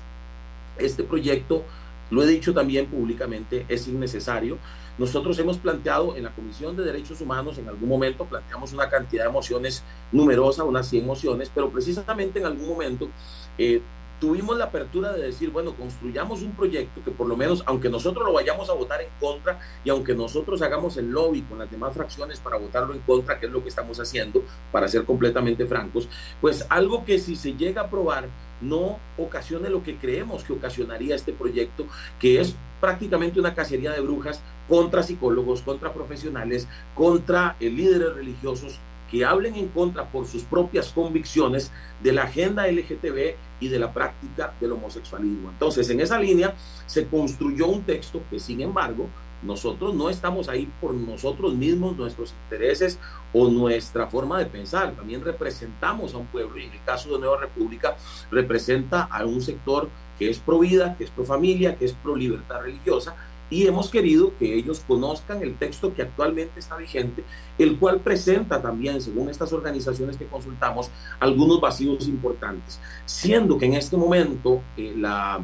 este proyecto, lo he dicho también públicamente, es innecesario. Nosotros hemos planteado en la Comisión de Derechos Humanos, en algún momento planteamos una cantidad de emociones numerosa, unas 100 mociones, pero precisamente en algún momento eh, tuvimos la apertura de decir, bueno, construyamos un proyecto que por lo menos, aunque nosotros lo vayamos a votar en contra y aunque nosotros hagamos el lobby con las demás fracciones para votarlo en contra, que es lo que estamos haciendo, para ser completamente francos, pues algo que si se llega a aprobar no ocasione lo que creemos que ocasionaría este proyecto, que es prácticamente una cacería de brujas contra psicólogos, contra profesionales, contra eh, líderes religiosos que hablen en contra por sus propias convicciones de la agenda LGTB y de la práctica del homosexualismo. Entonces, en esa línea se construyó un texto que, sin embargo, nosotros no estamos ahí por nosotros mismos, nuestros intereses o nuestra forma de pensar. También representamos a un pueblo y en el caso de Nueva República representa a un sector que es pro vida, que es pro familia, que es pro libertad religiosa y hemos querido que ellos conozcan el texto que actualmente está vigente, el cual presenta también, según estas organizaciones que consultamos, algunos vacíos importantes, siendo que en este momento eh, la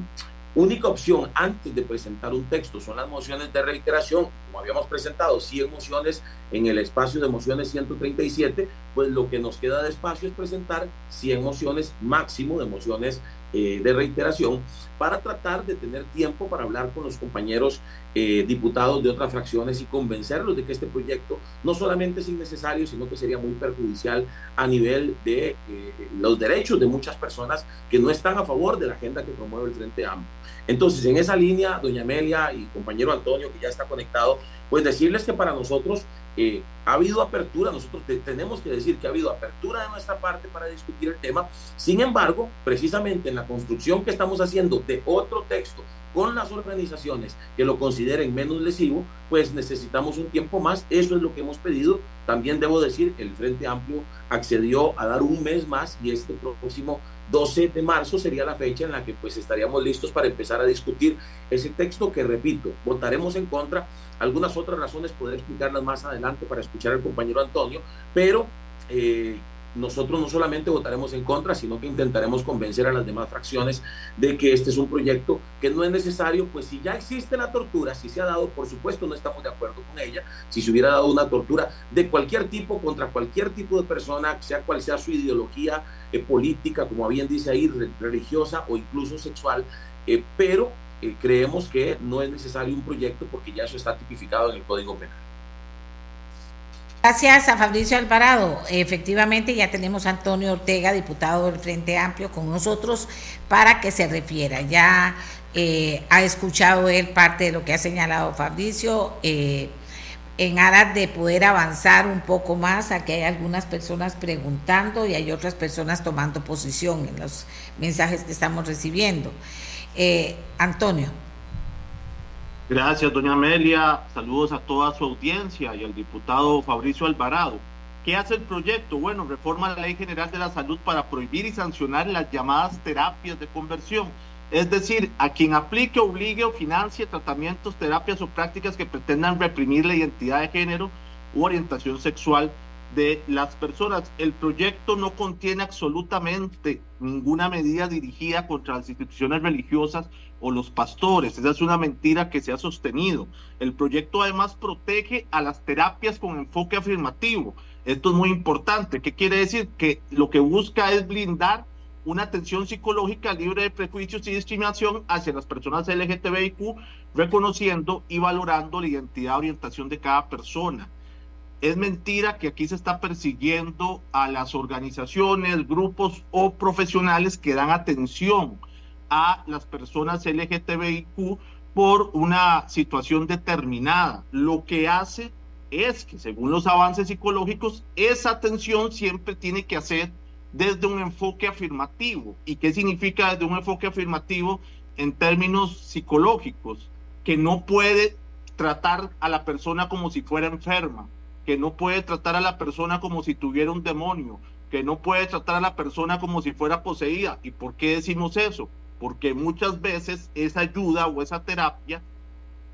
única opción antes de presentar un texto son las mociones de reiteración, como habíamos presentado 100 mociones en el espacio de mociones 137, pues lo que nos queda de espacio es presentar 100 mociones máximo de mociones eh, de reiteración para tratar de tener tiempo para hablar con los compañeros eh, diputados de otras fracciones y convencerlos de que este proyecto no solamente es innecesario, sino que sería muy perjudicial a nivel de eh, los derechos de muchas personas que no están a favor de la agenda que promueve el Frente Amplio. Entonces, en esa línea, doña Amelia y compañero Antonio, que ya está conectado, pues decirles que para nosotros eh, ha habido apertura, nosotros tenemos que decir que ha habido apertura de nuestra parte para discutir el tema. Sin embargo, precisamente en la construcción que estamos haciendo de otro texto con las organizaciones que lo consideren menos lesivo, pues necesitamos un tiempo más. Eso es lo que hemos pedido. También debo decir, el Frente Amplio accedió a dar un mes más y este próximo 12 de marzo sería la fecha en la que pues estaríamos listos para empezar a discutir ese texto que, repito, votaremos en contra. Algunas otras razones podré explicarlas más adelante para escuchar al compañero Antonio, pero eh, nosotros no solamente votaremos en contra, sino que intentaremos convencer a las demás fracciones de que este es un proyecto que no es necesario, pues si ya existe la tortura, si se ha dado, por supuesto no estamos de acuerdo con ella, si se hubiera dado una tortura de cualquier tipo contra cualquier tipo de persona, sea cual sea su ideología eh, política, como bien dice ahí, religiosa o incluso sexual, eh, pero eh, creemos que no es necesario un proyecto porque ya eso está tipificado en el Código Penal. Gracias a Fabricio Alvarado. Efectivamente, ya tenemos a Antonio Ortega, diputado del Frente Amplio, con nosotros para que se refiera. Ya eh, ha escuchado él parte de lo que ha señalado Fabricio. Eh, en aras de poder avanzar un poco más, aquí hay algunas personas preguntando y hay otras personas tomando posición en los mensajes que estamos recibiendo. Eh, Antonio. Gracias, doña Amelia. Saludos a toda su audiencia y al diputado Fabricio Alvarado. ¿Qué hace el proyecto? Bueno, reforma la Ley General de la Salud para prohibir y sancionar las llamadas terapias de conversión. Es decir, a quien aplique, obligue o financie tratamientos, terapias o prácticas que pretendan reprimir la identidad de género u orientación sexual de las personas. El proyecto no contiene absolutamente ninguna medida dirigida contra las instituciones religiosas o los pastores. Esa es una mentira que se ha sostenido. El proyecto además protege a las terapias con enfoque afirmativo. Esto es muy importante. ¿Qué quiere decir? Que lo que busca es blindar una atención psicológica libre de prejuicios y discriminación hacia las personas LGTBIQ, reconociendo y valorando la identidad y orientación de cada persona. Es mentira que aquí se está persiguiendo a las organizaciones, grupos o profesionales que dan atención a las personas LGTBIQ por una situación determinada. Lo que hace es que, según los avances psicológicos, esa atención siempre tiene que hacer desde un enfoque afirmativo. ¿Y qué significa desde un enfoque afirmativo en términos psicológicos? Que no puede tratar a la persona como si fuera enferma, que no puede tratar a la persona como si tuviera un demonio, que no puede tratar a la persona como si fuera poseída. ¿Y por qué decimos eso? Porque muchas veces esa ayuda o esa terapia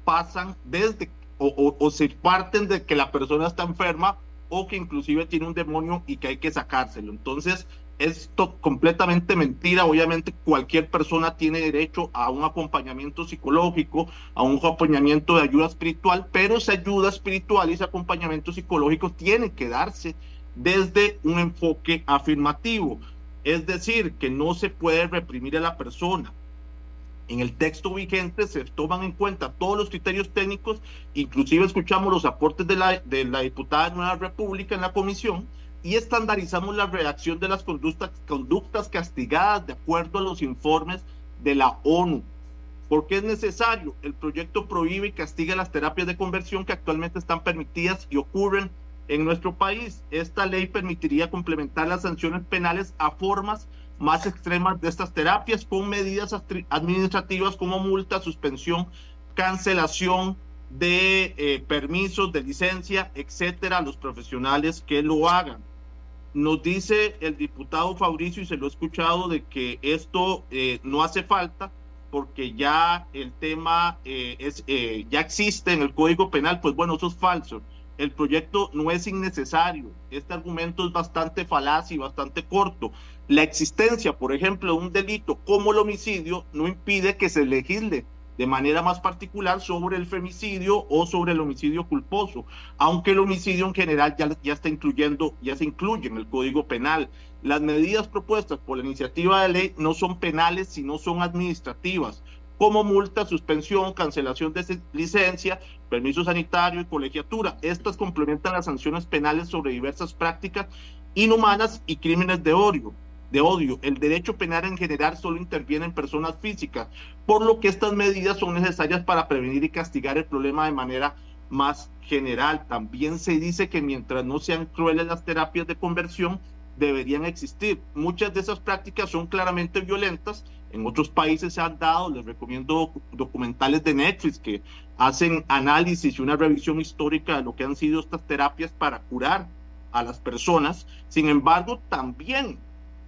pasan desde o, se parten de que la persona está enferma o que inclusive tiene un demonio y que hay que sacárselo. Entonces, esto completamente mentira. Obviamente, cualquier persona tiene derecho a un acompañamiento psicológico, a un acompañamiento de ayuda espiritual, pero esa ayuda espiritual y ese acompañamiento psicológico tiene que darse desde un enfoque afirmativo. Es decir, que no se puede reprimir a la persona. En el texto vigente se toman en cuenta todos los criterios técnicos, inclusive escuchamos los aportes de la, diputada de Nueva República en la comisión y estandarizamos la redacción de las conductas, conductas castigadas de acuerdo a los informes de la ONU. ¿Por qué es necesario? El proyecto prohíbe y castiga las terapias de conversión que actualmente están permitidas y ocurren en nuestro país. Esta ley permitiría complementar las sanciones penales a formas más extremas de estas terapias con medidas administrativas como multa, suspensión, cancelación de eh, permisos, de licencia, etcétera, a los profesionales que lo hagan. Nos dice el diputado Fabricio, y se lo he escuchado, de que esto eh, no hace falta porque ya el tema eh, es, ya existe en el Código Penal. Pues bueno, eso es falso. El proyecto no es innecesario. Este argumento es bastante falaz y bastante corto. La existencia, por ejemplo, de un delito como el homicidio no impide que se legisle de manera más particular sobre el femicidio o sobre el homicidio culposo, aunque el homicidio en general ya, ya está incluyendo, ya se incluye en el Código Penal. Las medidas propuestas por la iniciativa de ley no son penales, sino son administrativas, como multa, suspensión, cancelación de licencia, permiso sanitario y colegiatura. Estas complementan las sanciones penales sobre diversas prácticas inhumanas y crímenes de odio de odio. El derecho penal en general solo interviene en personas físicas, por lo que estas medidas son necesarias para prevenir y castigar el problema de manera más general. También se dice que mientras no sean crueles las terapias de conversión, deberían existir. Muchas de esas prácticas son claramente violentas. En otros países se han dado, les recomiendo documentales de Netflix que hacen análisis y una revisión histórica de lo que han sido estas terapias para curar a las personas. Sin embargo, también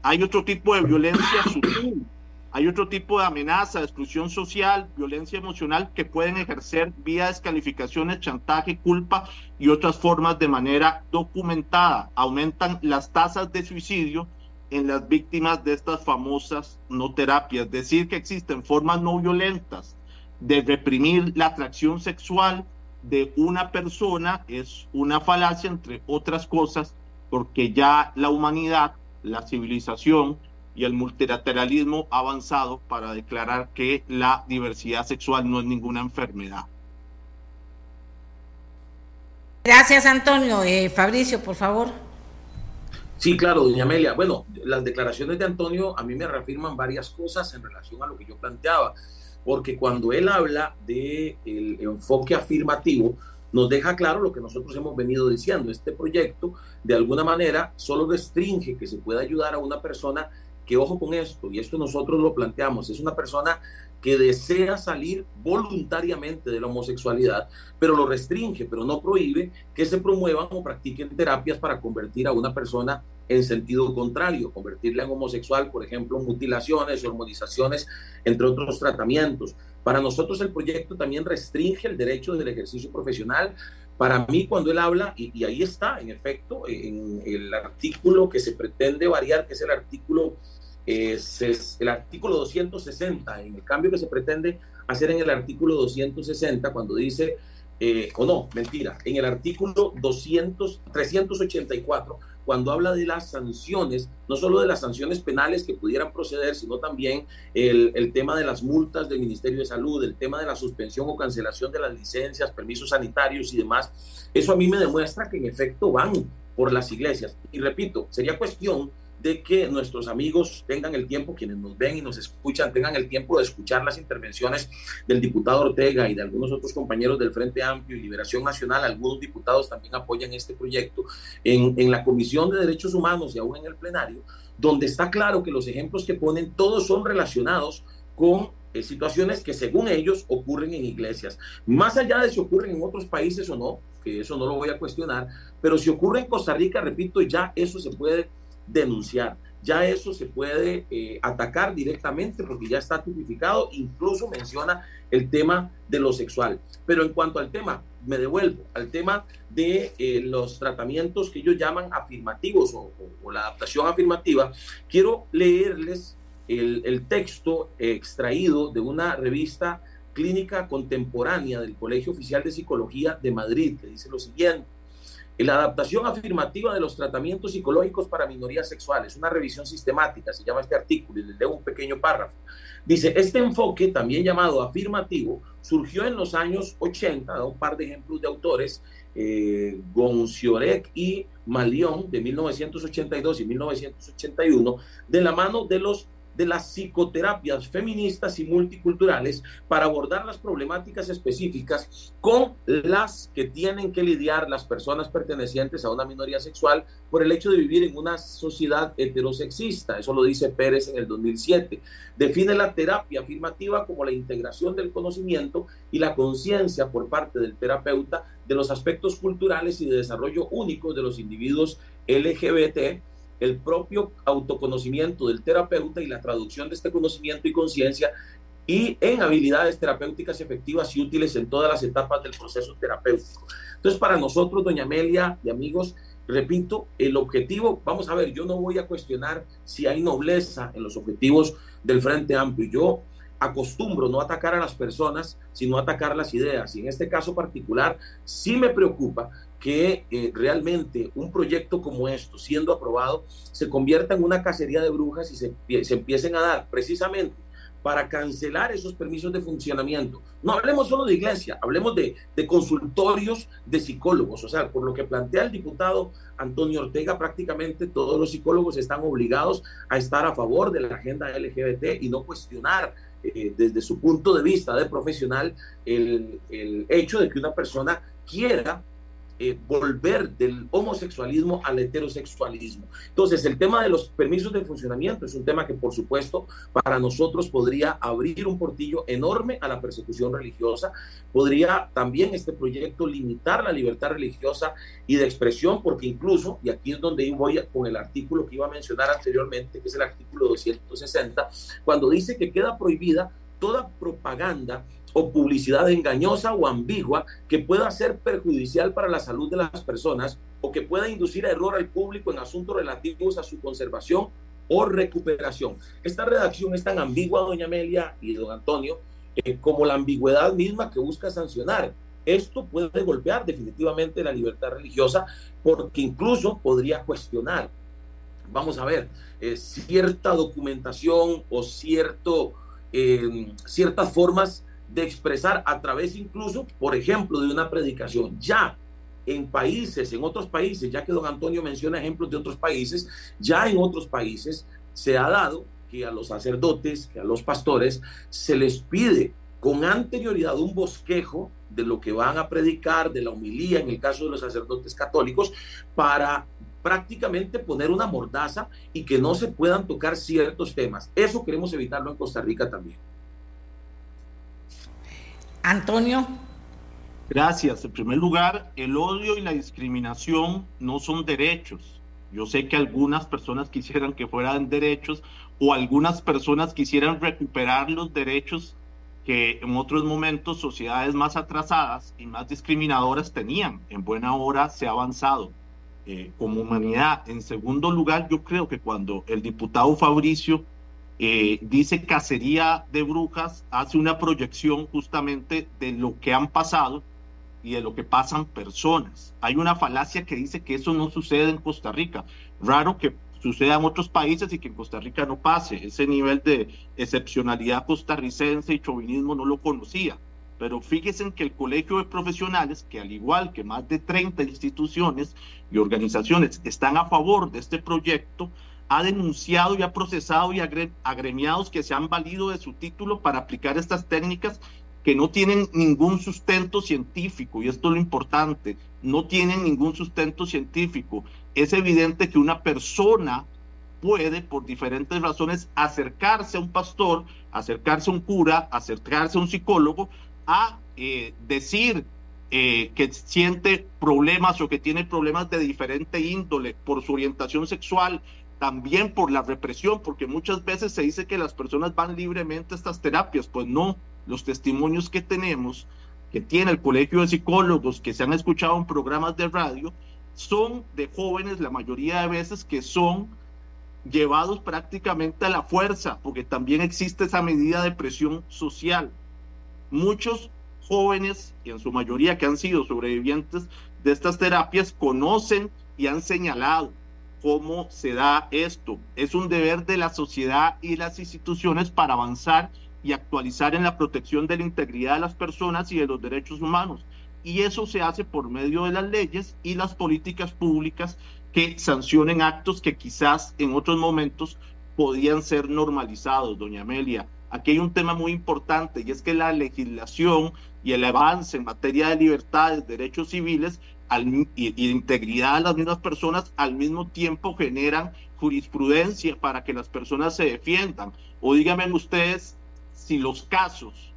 hay otro tipo de violencia sutil, hay otro tipo de amenaza, exclusión social, violencia emocional que pueden ejercer vía descalificaciones, chantaje, culpa y otras formas de manera documentada. Aumentan las tasas de suicidio en las víctimas de estas famosas no terapias. Decir que existen formas no violentas de reprimir la atracción sexual de una persona es una falacia, entre otras cosas, porque ya la humanidad la civilización y el multilateralismo avanzado para declarar que la diversidad sexual no es ninguna enfermedad. Gracias, Antonio. Eh, Fabricio, por favor. Sí, claro, doña Amelia. Bueno, las declaraciones de Antonio a mí me reafirman varias cosas en relación a lo que yo planteaba, porque cuando él habla del el enfoque afirmativo, nos deja claro lo que nosotros hemos venido diciendo. Este proyecto, de alguna manera, solo restringe que se pueda ayudar a una persona que, ojo con esto, y esto nosotros lo planteamos, es una persona que desea salir voluntariamente de la homosexualidad, pero lo restringe, pero no prohíbe que se promuevan o practiquen terapias para convertir a una persona en sentido contrario, convertirla en homosexual, por ejemplo, mutilaciones, hormonizaciones, entre otros tratamientos. Para nosotros el proyecto también restringe el derecho del ejercicio profesional. Para mí, cuando él habla, y, ahí está, en efecto, en el artículo que se pretende variar, que es el artículo, es el artículo 260, en el cambio que se pretende hacer en el artículo 260, cuando dice, eh, o no, mentira, en el artículo 200, 384, cuando habla de las sanciones, no solo de las sanciones penales que pudieran proceder, sino también el, el, tema de las multas del Ministerio de Salud, el tema de la suspensión o cancelación de las licencias, permisos sanitarios y demás, eso a mí me demuestra que en efecto van por las iglesias. Y repito, sería cuestión de que nuestros amigos tengan el tiempo, quienes nos ven y nos escuchan, tengan el tiempo de escuchar las intervenciones del diputado Ortega y de algunos otros compañeros del Frente Amplio y Liberación Nacional. Algunos diputados también apoyan este proyecto en, en la Comisión de Derechos Humanos y aún en el plenario, donde está claro que los ejemplos que ponen todos son relacionados con eh, situaciones que según ellos ocurren en iglesias. Más allá de si ocurren en otros países o no, que eso no lo voy a cuestionar, pero si ocurre en Costa Rica, repito, ya eso se puede denunciar. Ya eso se puede eh, atacar directamente porque ya está tipificado, incluso menciona el tema de lo sexual. Pero en cuanto al tema, me devuelvo al tema de eh, los tratamientos que ellos llaman afirmativos o, la adaptación afirmativa, quiero leerles el, el texto extraído de una revista clínica contemporánea del Colegio Oficial de Psicología de Madrid, que dice lo siguiente la adaptación afirmativa de los tratamientos psicológicos para minorías sexuales, una revisión sistemática, se llama este artículo, y les leo un pequeño párrafo. Dice, este enfoque, también llamado afirmativo, surgió en los años 80, un par de ejemplos de autores, eh, Gonciorek y Malión, de 1982 y 1981, de la mano de los de las psicoterapias feministas y multiculturales para abordar las problemáticas específicas con las que tienen que lidiar las personas pertenecientes a una minoría sexual por el hecho de vivir en una sociedad heterosexista. Eso lo dice Pérez en el 2007. Define la terapia afirmativa como la integración del conocimiento y la conciencia por parte del terapeuta de los aspectos culturales y de desarrollo únicos de los individuos LGBT el propio autoconocimiento del terapeuta y la traducción de este conocimiento y conciencia y en habilidades terapéuticas efectivas y útiles en todas las etapas del proceso terapéutico. Entonces, para nosotros, doña Amelia y amigos, repito, el objetivo, vamos a ver, yo no voy a cuestionar si hay nobleza en los objetivos del Frente Amplio. Yo acostumbro no atacar a las personas, sino atacar las ideas. Y en este caso particular, sí me preocupa que eh, realmente un proyecto como esto, siendo aprobado, se convierta en una cacería de brujas y se, se empiecen a dar precisamente para cancelar esos permisos de funcionamiento. No hablemos solo de iglesia, hablemos de, de, consultorios de psicólogos. O sea, por lo que plantea el diputado Antonio Ortega, prácticamente todos los psicólogos están obligados a estar a favor de la agenda LGBT y no cuestionar eh, desde su punto de vista de profesional el, el hecho de que una persona quiera eh, volver del homosexualismo al heterosexualismo. Entonces, el tema de los permisos de funcionamiento es un tema que, por supuesto, para nosotros podría abrir un portillo enorme a la persecución religiosa. Podría también este proyecto limitar la libertad religiosa y de expresión, porque incluso, y aquí es donde voy con el artículo que iba a mencionar anteriormente, que es el artículo 260, cuando dice que queda prohibida toda propaganda o publicidad engañosa o ambigua que pueda ser perjudicial para la salud de las personas o que pueda inducir a error al público en asuntos relativos a su conservación o recuperación. Esta redacción es tan ambigua, doña Amelia y don Antonio, eh, como la ambigüedad misma que busca sancionar. Esto puede golpear definitivamente la libertad religiosa porque incluso podría cuestionar, vamos a ver, eh, cierta documentación o cierto, eh, ciertas formas de expresar a través incluso, por ejemplo, de una predicación. Ya en países, en otros países, ya que don Antonio menciona ejemplos de otros países, ya en otros países se ha dado que a los sacerdotes, que a los pastores, se les pide con anterioridad un bosquejo de lo que van a predicar, de la homilía, en el caso de los sacerdotes católicos, para prácticamente poner una mordaza y que no se puedan tocar ciertos temas. Eso queremos evitarlo en Costa Rica también. Antonio. Gracias. En primer lugar, el odio y la discriminación no son derechos. Yo sé que algunas personas quisieran que fueran derechos o algunas personas quisieran recuperar los derechos que en otros momentos sociedades más atrasadas y más discriminadoras tenían. En buena hora se ha avanzado eh, como humanidad. En segundo lugar, yo creo que cuando el diputado Fabricio eh, dice cacería de brujas, hace una proyección justamente de lo que han pasado y de lo que pasan personas. Hay una falacia que dice que eso no sucede en Costa Rica. Raro que suceda en otros países y que en Costa Rica no pase. Ese nivel de excepcionalidad costarricense y chauvinismo no lo conocía. Pero fíjense que el Colegio de Profesionales, que al igual que más de 30 instituciones y organizaciones están a favor de este proyecto, ha denunciado y ha procesado y agremiados que se han valido de su título para aplicar estas técnicas que no tienen ningún sustento científico, y esto es lo importante, no tienen ningún sustento científico. Es evidente que una persona puede, por diferentes razones, acercarse a un pastor, acercarse a un cura, acercarse a un psicólogo, a eh, decir eh, que siente problemas o que tiene problemas de diferente índole por su orientación sexual, también por la represión, porque muchas veces se dice que las personas van libremente a estas terapias, pues no, los testimonios que tenemos, que tiene el Colegio de Psicólogos, que se han escuchado en programas de radio, son de jóvenes, la mayoría de veces, que son llevados prácticamente a la fuerza, porque también existe esa medida de presión social. Muchos jóvenes, y en su mayoría que han sido sobrevivientes de estas terapias, conocen y han señalado cómo se da esto. Es un deber de la sociedad y las instituciones para avanzar y actualizar en la protección de la integridad de las personas y de los derechos humanos. Y eso se hace por medio de las leyes y las políticas públicas que sancionen actos que quizás en otros momentos podían ser normalizados, doña Amelia. Aquí hay un tema muy importante y es que la legislación y el avance en materia de libertades, derechos civiles y, integridad de las mismas personas al mismo tiempo generan jurisprudencia para que las personas se defiendan. O díganme ustedes si los casos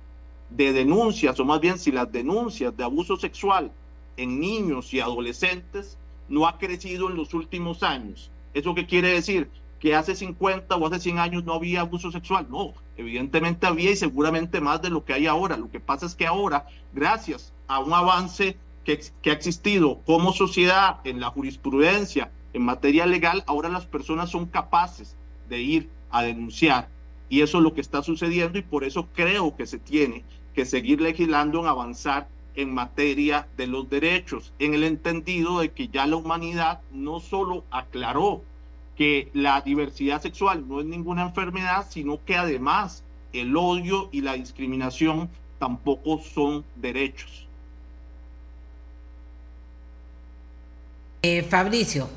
de denuncias, o más bien si las denuncias de abuso sexual en niños y adolescentes no ha crecido en los últimos años. ¿Eso qué quiere decir? Que hace 50 o hace 100 años no había abuso sexual. No, evidentemente había y seguramente más de lo que hay ahora. Lo que pasa es que ahora, gracias a un avance que, ha existido como sociedad en la jurisprudencia, en materia legal, ahora las personas son capaces de ir a denunciar. Y eso es lo que está sucediendo y por eso creo que se tiene que seguir legislando en avanzar en materia de los derechos, en el entendido de que ya la humanidad no solo aclaró que la diversidad sexual no es ninguna enfermedad, sino que además el odio y la discriminación tampoco son derechos. Eh, Fabricio.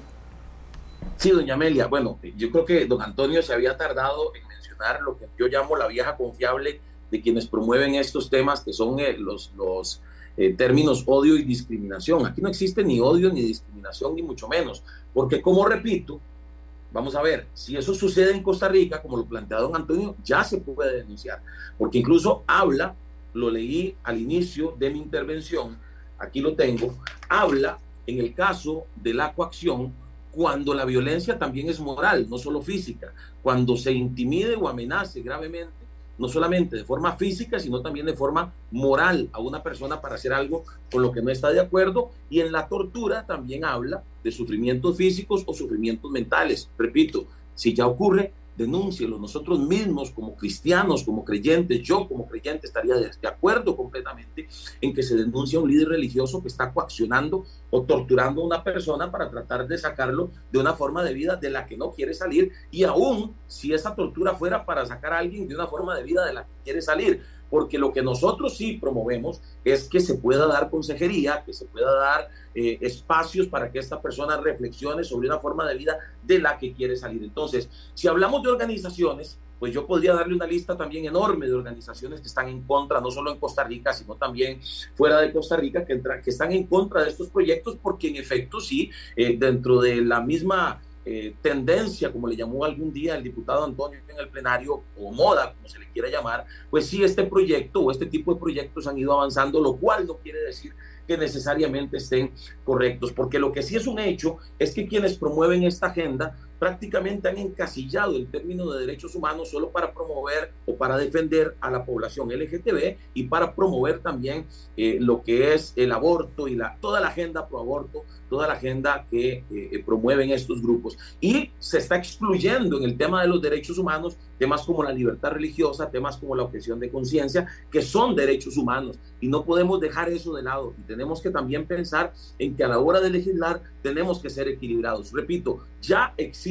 Sí, doña Amelia. Bueno, yo creo que don Antonio se había tardado en mencionar lo que yo llamo la vieja confiable de quienes promueven estos temas, que son eh, los, eh, términos odio y discriminación. Aquí no existe ni odio ni discriminación, ni mucho menos, porque como repito, vamos a ver, si eso sucede en Costa Rica, como lo plantea don Antonio, ya se puede denunciar, porque incluso habla, lo leí al inicio de mi intervención, aquí lo tengo, habla en el caso de la coacción cuando la violencia también es moral, no solo física, cuando se intimide o amenace gravemente no solamente de forma física, sino también de forma moral a una persona para hacer algo con lo que no está de acuerdo. Y en la tortura también habla de sufrimientos físicos o sufrimientos mentales. Repito, si ya ocurre, denúncielo. Nosotros mismos como cristianos, como creyentes, yo como creyente estaría de, acuerdo completamente en que se denuncie a un líder religioso que está coaccionando o torturando a una persona para tratar de sacarlo de una forma de vida de la que no quiere salir y aún si esa tortura fuera para sacar a alguien de una forma de vida de la que quiere salir porque lo que nosotros sí promovemos es que se pueda dar consejería, que se pueda dar eh, espacios para que esta persona reflexione sobre una forma de vida de la que quiere salir. Entonces, si hablamos de organizaciones, pues yo podría darle una lista también enorme de organizaciones que están en contra, no solo en Costa Rica, sino también fuera de Costa Rica, que, que están en contra de estos proyectos, porque en efecto sí, eh, dentro de la misma eh, tendencia, como le llamó algún día el diputado Antonio en el plenario, o moda, como se le quiera llamar, pues sí, este proyecto o este tipo de proyectos han ido avanzando, lo cual no quiere decir que necesariamente estén correctos, porque lo que sí es un hecho es que quienes promueven esta agenda prácticamente han encasillado el término de derechos humanos solo para promover o para defender a la población LGTB y para promover también eh, lo que es el aborto y la, toda la agenda pro aborto, toda la agenda que eh, eh, promueven estos grupos. Y se está excluyendo en el tema de los derechos humanos temas como la libertad religiosa, temas como la objeción de conciencia, que son derechos humanos. Y no podemos dejar eso de lado. Y tenemos que también pensar en que a la hora de legislar tenemos que ser equilibrados. Repito, ya existe.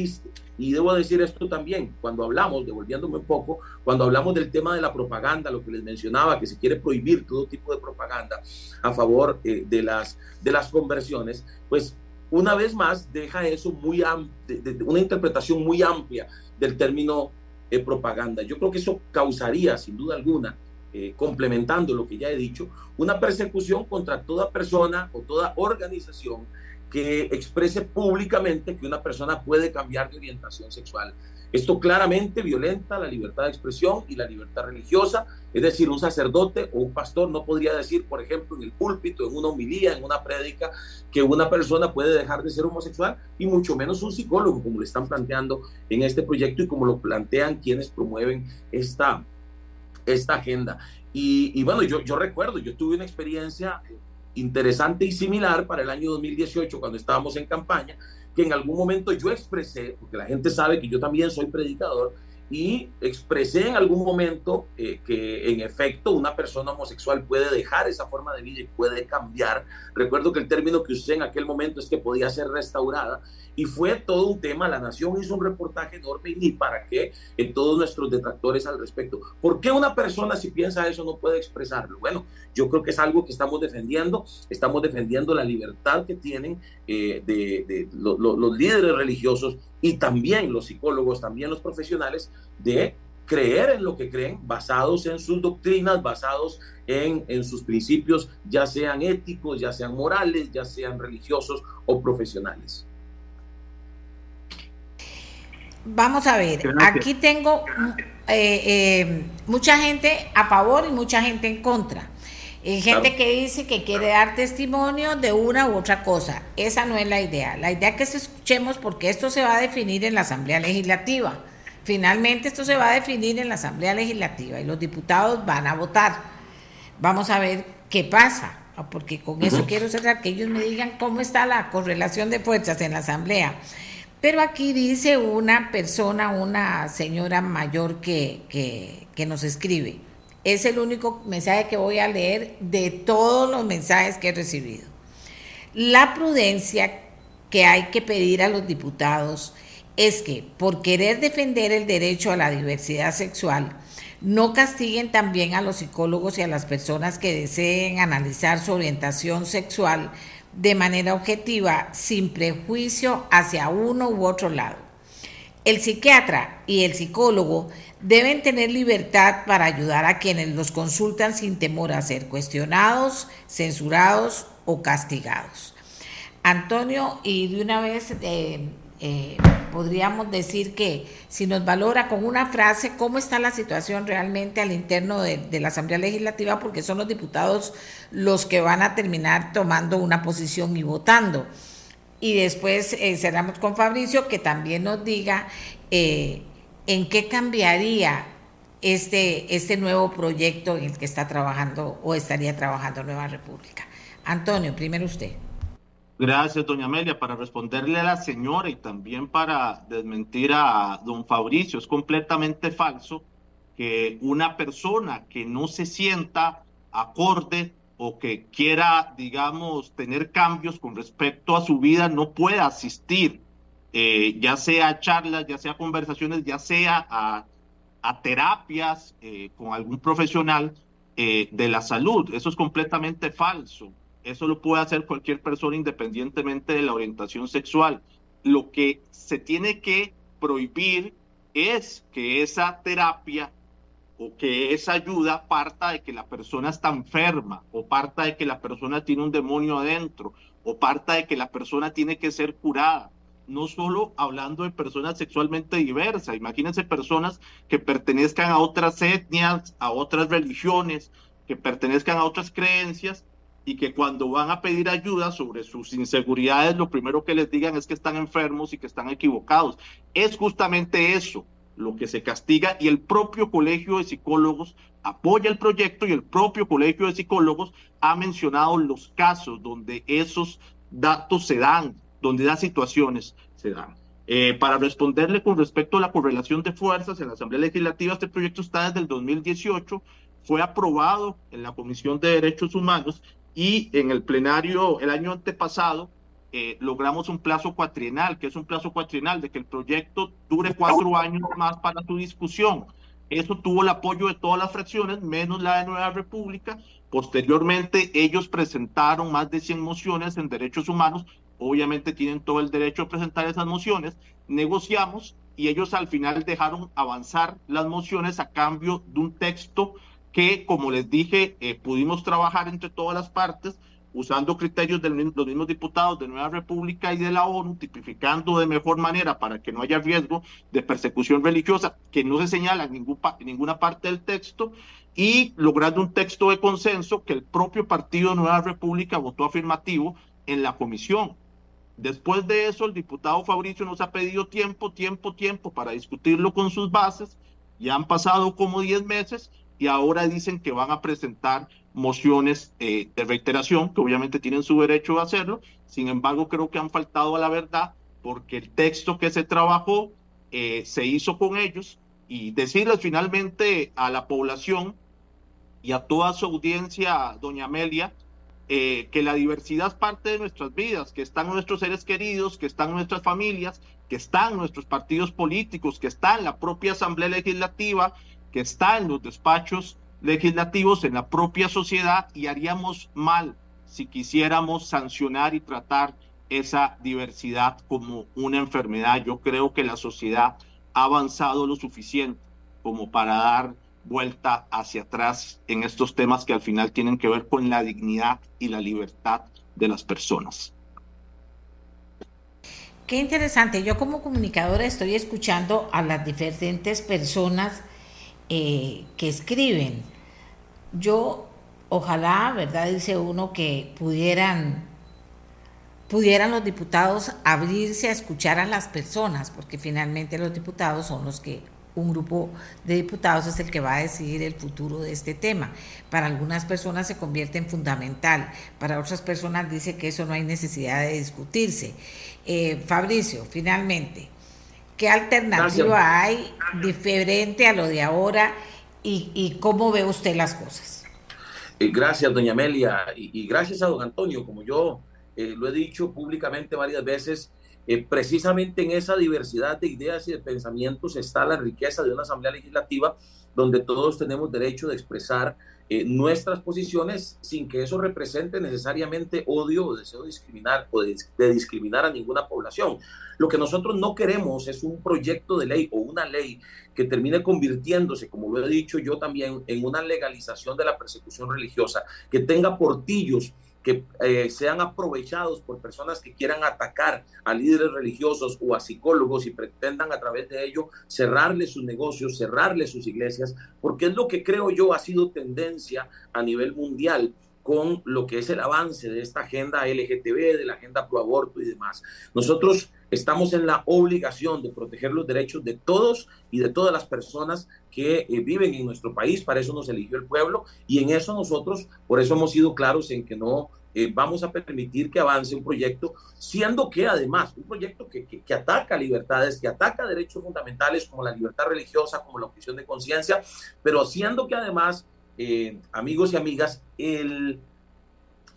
Y debo decir esto también, cuando hablamos, devolviéndome un poco, cuando hablamos del tema de la propaganda, lo que les mencionaba, que se quiere prohibir todo tipo de propaganda a favor eh, de, las, de las conversiones, pues una vez más deja eso muy de, una interpretación muy amplia del término eh, propaganda. Yo creo que eso causaría, sin duda alguna, eh, complementando lo que ya he dicho, una persecución contra toda persona o toda organización que exprese públicamente que una persona puede cambiar de orientación sexual. Esto claramente violenta la libertad de expresión y la libertad religiosa, es decir, un sacerdote o un pastor no podría decir, por ejemplo, en el púlpito, en una homilía, en una prédica, que una persona puede dejar de ser homosexual y mucho menos un psicólogo, como lo están planteando en este proyecto y como lo plantean quienes promueven esta, esta agenda. Y, bueno, yo, yo recuerdo, yo tuve una experiencia interesante y similar para el año 2018 cuando estábamos en campaña, que en algún momento yo expresé, porque la gente sabe que yo también soy predicador, y expresé en algún momento eh, que en efecto una persona homosexual puede dejar esa forma de vida y puede cambiar. Recuerdo que el término que usé en aquel momento es que podía ser restaurada y fue todo un tema. La Nación hizo un reportaje enorme y ni para qué en todos nuestros detractores al respecto. ¿Por qué una persona si piensa eso no puede expresarlo? Bueno, yo creo que es algo que estamos defendiendo. Estamos defendiendo la libertad que tienen eh, de, los líderes religiosos y también los psicólogos, también los profesionales, de creer en lo que creen, basados en sus doctrinas, basados en, en, sus principios, ya sean éticos, ya sean morales, ya sean religiosos o profesionales. Vamos a ver, aquí tengo eh, eh, mucha gente a favor y mucha gente en contra. Hay gente que dice que quiere dar testimonio de una u otra cosa. Esa no es la idea. La idea es que se escuchemos porque esto se va a definir en la Asamblea Legislativa. Finalmente esto se va a definir en la Asamblea Legislativa y los diputados van a votar. Vamos a ver qué pasa, porque con eso quiero cerrar, que ellos me digan cómo está la correlación de fuerzas en la Asamblea. Pero aquí dice una persona, una señora mayor que, que, que nos escribe. Es el único mensaje que voy a leer de todos los mensajes que he recibido. La prudencia que hay que pedir a los diputados es que por querer defender el derecho a la diversidad sexual, no castiguen también a los psicólogos y a las personas que deseen analizar su orientación sexual de manera objetiva, sin prejuicio hacia uno u otro lado. El psiquiatra y el psicólogo deben tener libertad para ayudar a quienes los consultan sin temor a ser cuestionados, censurados o castigados. Antonio, y de una vez eh, eh, podríamos decir que si nos valora con una frase cómo está la situación realmente al interno de, la Asamblea Legislativa, porque son los diputados los que van a terminar tomando una posición y votando. Y después eh, cerramos con Fabricio, que también nos diga en qué cambiaría este, este nuevo proyecto en el que está trabajando o estaría trabajando Nueva República. Antonio, primero usted. Gracias, doña Amelia. Para responderle a la señora y también para desmentir a don Fabricio, es completamente falso que una persona que no se sienta acorde o que quiera, digamos, tener cambios con respecto a su vida no pueda asistir, eh, ya sea charlas, ya sea conversaciones, ya sea a, terapias eh, con algún profesional eh, de la salud. Eso es completamente falso. Eso lo puede hacer cualquier persona independientemente de la orientación sexual. Lo que se tiene que prohibir es que esa terapia o que esa ayuda parta de que la persona está enferma o parta de que la persona tiene un demonio adentro o parta de que la persona tiene que ser curada. No solo hablando de personas sexualmente diversas, imagínense personas que pertenezcan a otras etnias, a otras religiones, que pertenezcan a otras creencias y que cuando van a pedir ayuda sobre sus inseguridades, lo primero que les digan es que están enfermos y que están equivocados. Es justamente eso lo que se castiga y el propio Colegio de Psicólogos apoya el proyecto y el propio Colegio de Psicólogos ha mencionado los casos donde esos datos se dan, donde las situaciones se dan. Eh, para responderle con respecto a la correlación de fuerzas en la Asamblea Legislativa, este proyecto está desde el 2018, fue aprobado en la Comisión de Derechos Humanos y en el plenario el año antepasado eh, logramos un plazo cuatrienal, que es un plazo cuatrienal de que el proyecto dure cuatro años más para su discusión. Eso tuvo el apoyo de todas las fracciones, menos la de Nueva República. Posteriormente, ellos presentaron más de 100 mociones en derechos humanos. Obviamente tienen todo el derecho a presentar esas mociones. Negociamos y ellos al final dejaron avanzar las mociones a cambio de un texto que, como les dije, eh, pudimos trabajar entre todas las partes usando criterios de los mismos diputados de Nueva República y de la ONU, tipificando de mejor manera para que no haya riesgo de persecución religiosa, que no se señala en, en ninguna parte del texto, y logrando un texto de consenso que el propio partido de Nueva República votó afirmativo en la comisión. Después de eso, el diputado Fabricio nos ha pedido tiempo, tiempo, tiempo para discutirlo con sus bases. Ya han pasado como 10 meses y ahora dicen que van a presentar mociones eh, de reiteración, que obviamente tienen su derecho a hacerlo. Sin embargo, creo que han faltado a la verdad porque el texto que se trabajó eh, se hizo con ellos y decirles finalmente a la población y a toda su audiencia, doña Amelia, eh, que la diversidad es parte de nuestras vidas, que están nuestros seres queridos, que están nuestras familias, que están nuestros partidos políticos, que está en la propia Asamblea Legislativa, que está en los despachos legislativos, en la propia sociedad y haríamos mal si quisiéramos sancionar y tratar esa diversidad como una enfermedad. Yo creo que la sociedad ha avanzado lo suficiente como para dar vuelta hacia atrás en estos temas que al final tienen que ver con la dignidad y la libertad de las personas. Qué interesante. Yo como comunicadora estoy escuchando a las diferentes personas eh, que escriben. Yo, ojalá, ¿verdad? Dice uno que pudieran pudieran los diputados abrirse a escuchar a las personas, porque finalmente los diputados son los que un grupo de diputados es el que va a decidir el futuro de este tema. Para algunas personas se convierte en fundamental, para otras personas dice que eso no hay necesidad de discutirse. Eh, Fabricio, finalmente, ¿qué alternativa hay diferente a lo de ahora y, cómo ve usted las cosas? Eh, gracias, doña Amelia, y, gracias a don Antonio, como yo eh, lo he dicho públicamente varias veces, eh, precisamente en esa diversidad de ideas y de pensamientos está la riqueza de una asamblea legislativa donde todos tenemos derecho de expresar eh, nuestras posiciones sin que eso represente necesariamente odio o deseo de discriminar o de, discriminar a ninguna población. Lo que nosotros no queremos es un proyecto de ley o una ley que termine convirtiéndose, como lo he dicho yo también, en una legalización de la persecución religiosa, que tenga portillos que eh, sean aprovechados por personas que quieran atacar a líderes religiosos o a psicólogos y pretendan a través de ello cerrarles sus negocios, cerrarles sus iglesias, porque es lo que creo yo ha sido tendencia a nivel mundial con lo que es el avance de esta agenda LGTB, de la agenda pro aborto y demás. Nosotros estamos en la obligación de proteger los derechos de todos y de todas las personas que eh, viven en nuestro país, para eso nos eligió el pueblo y en eso nosotros, por eso hemos sido claros en que no eh, vamos a permitir que avance un proyecto, siendo que además un proyecto que, que, ataca libertades, que ataca derechos fundamentales como la libertad religiosa, como la objeción de conciencia, pero siendo que además eh, amigos y amigas, el,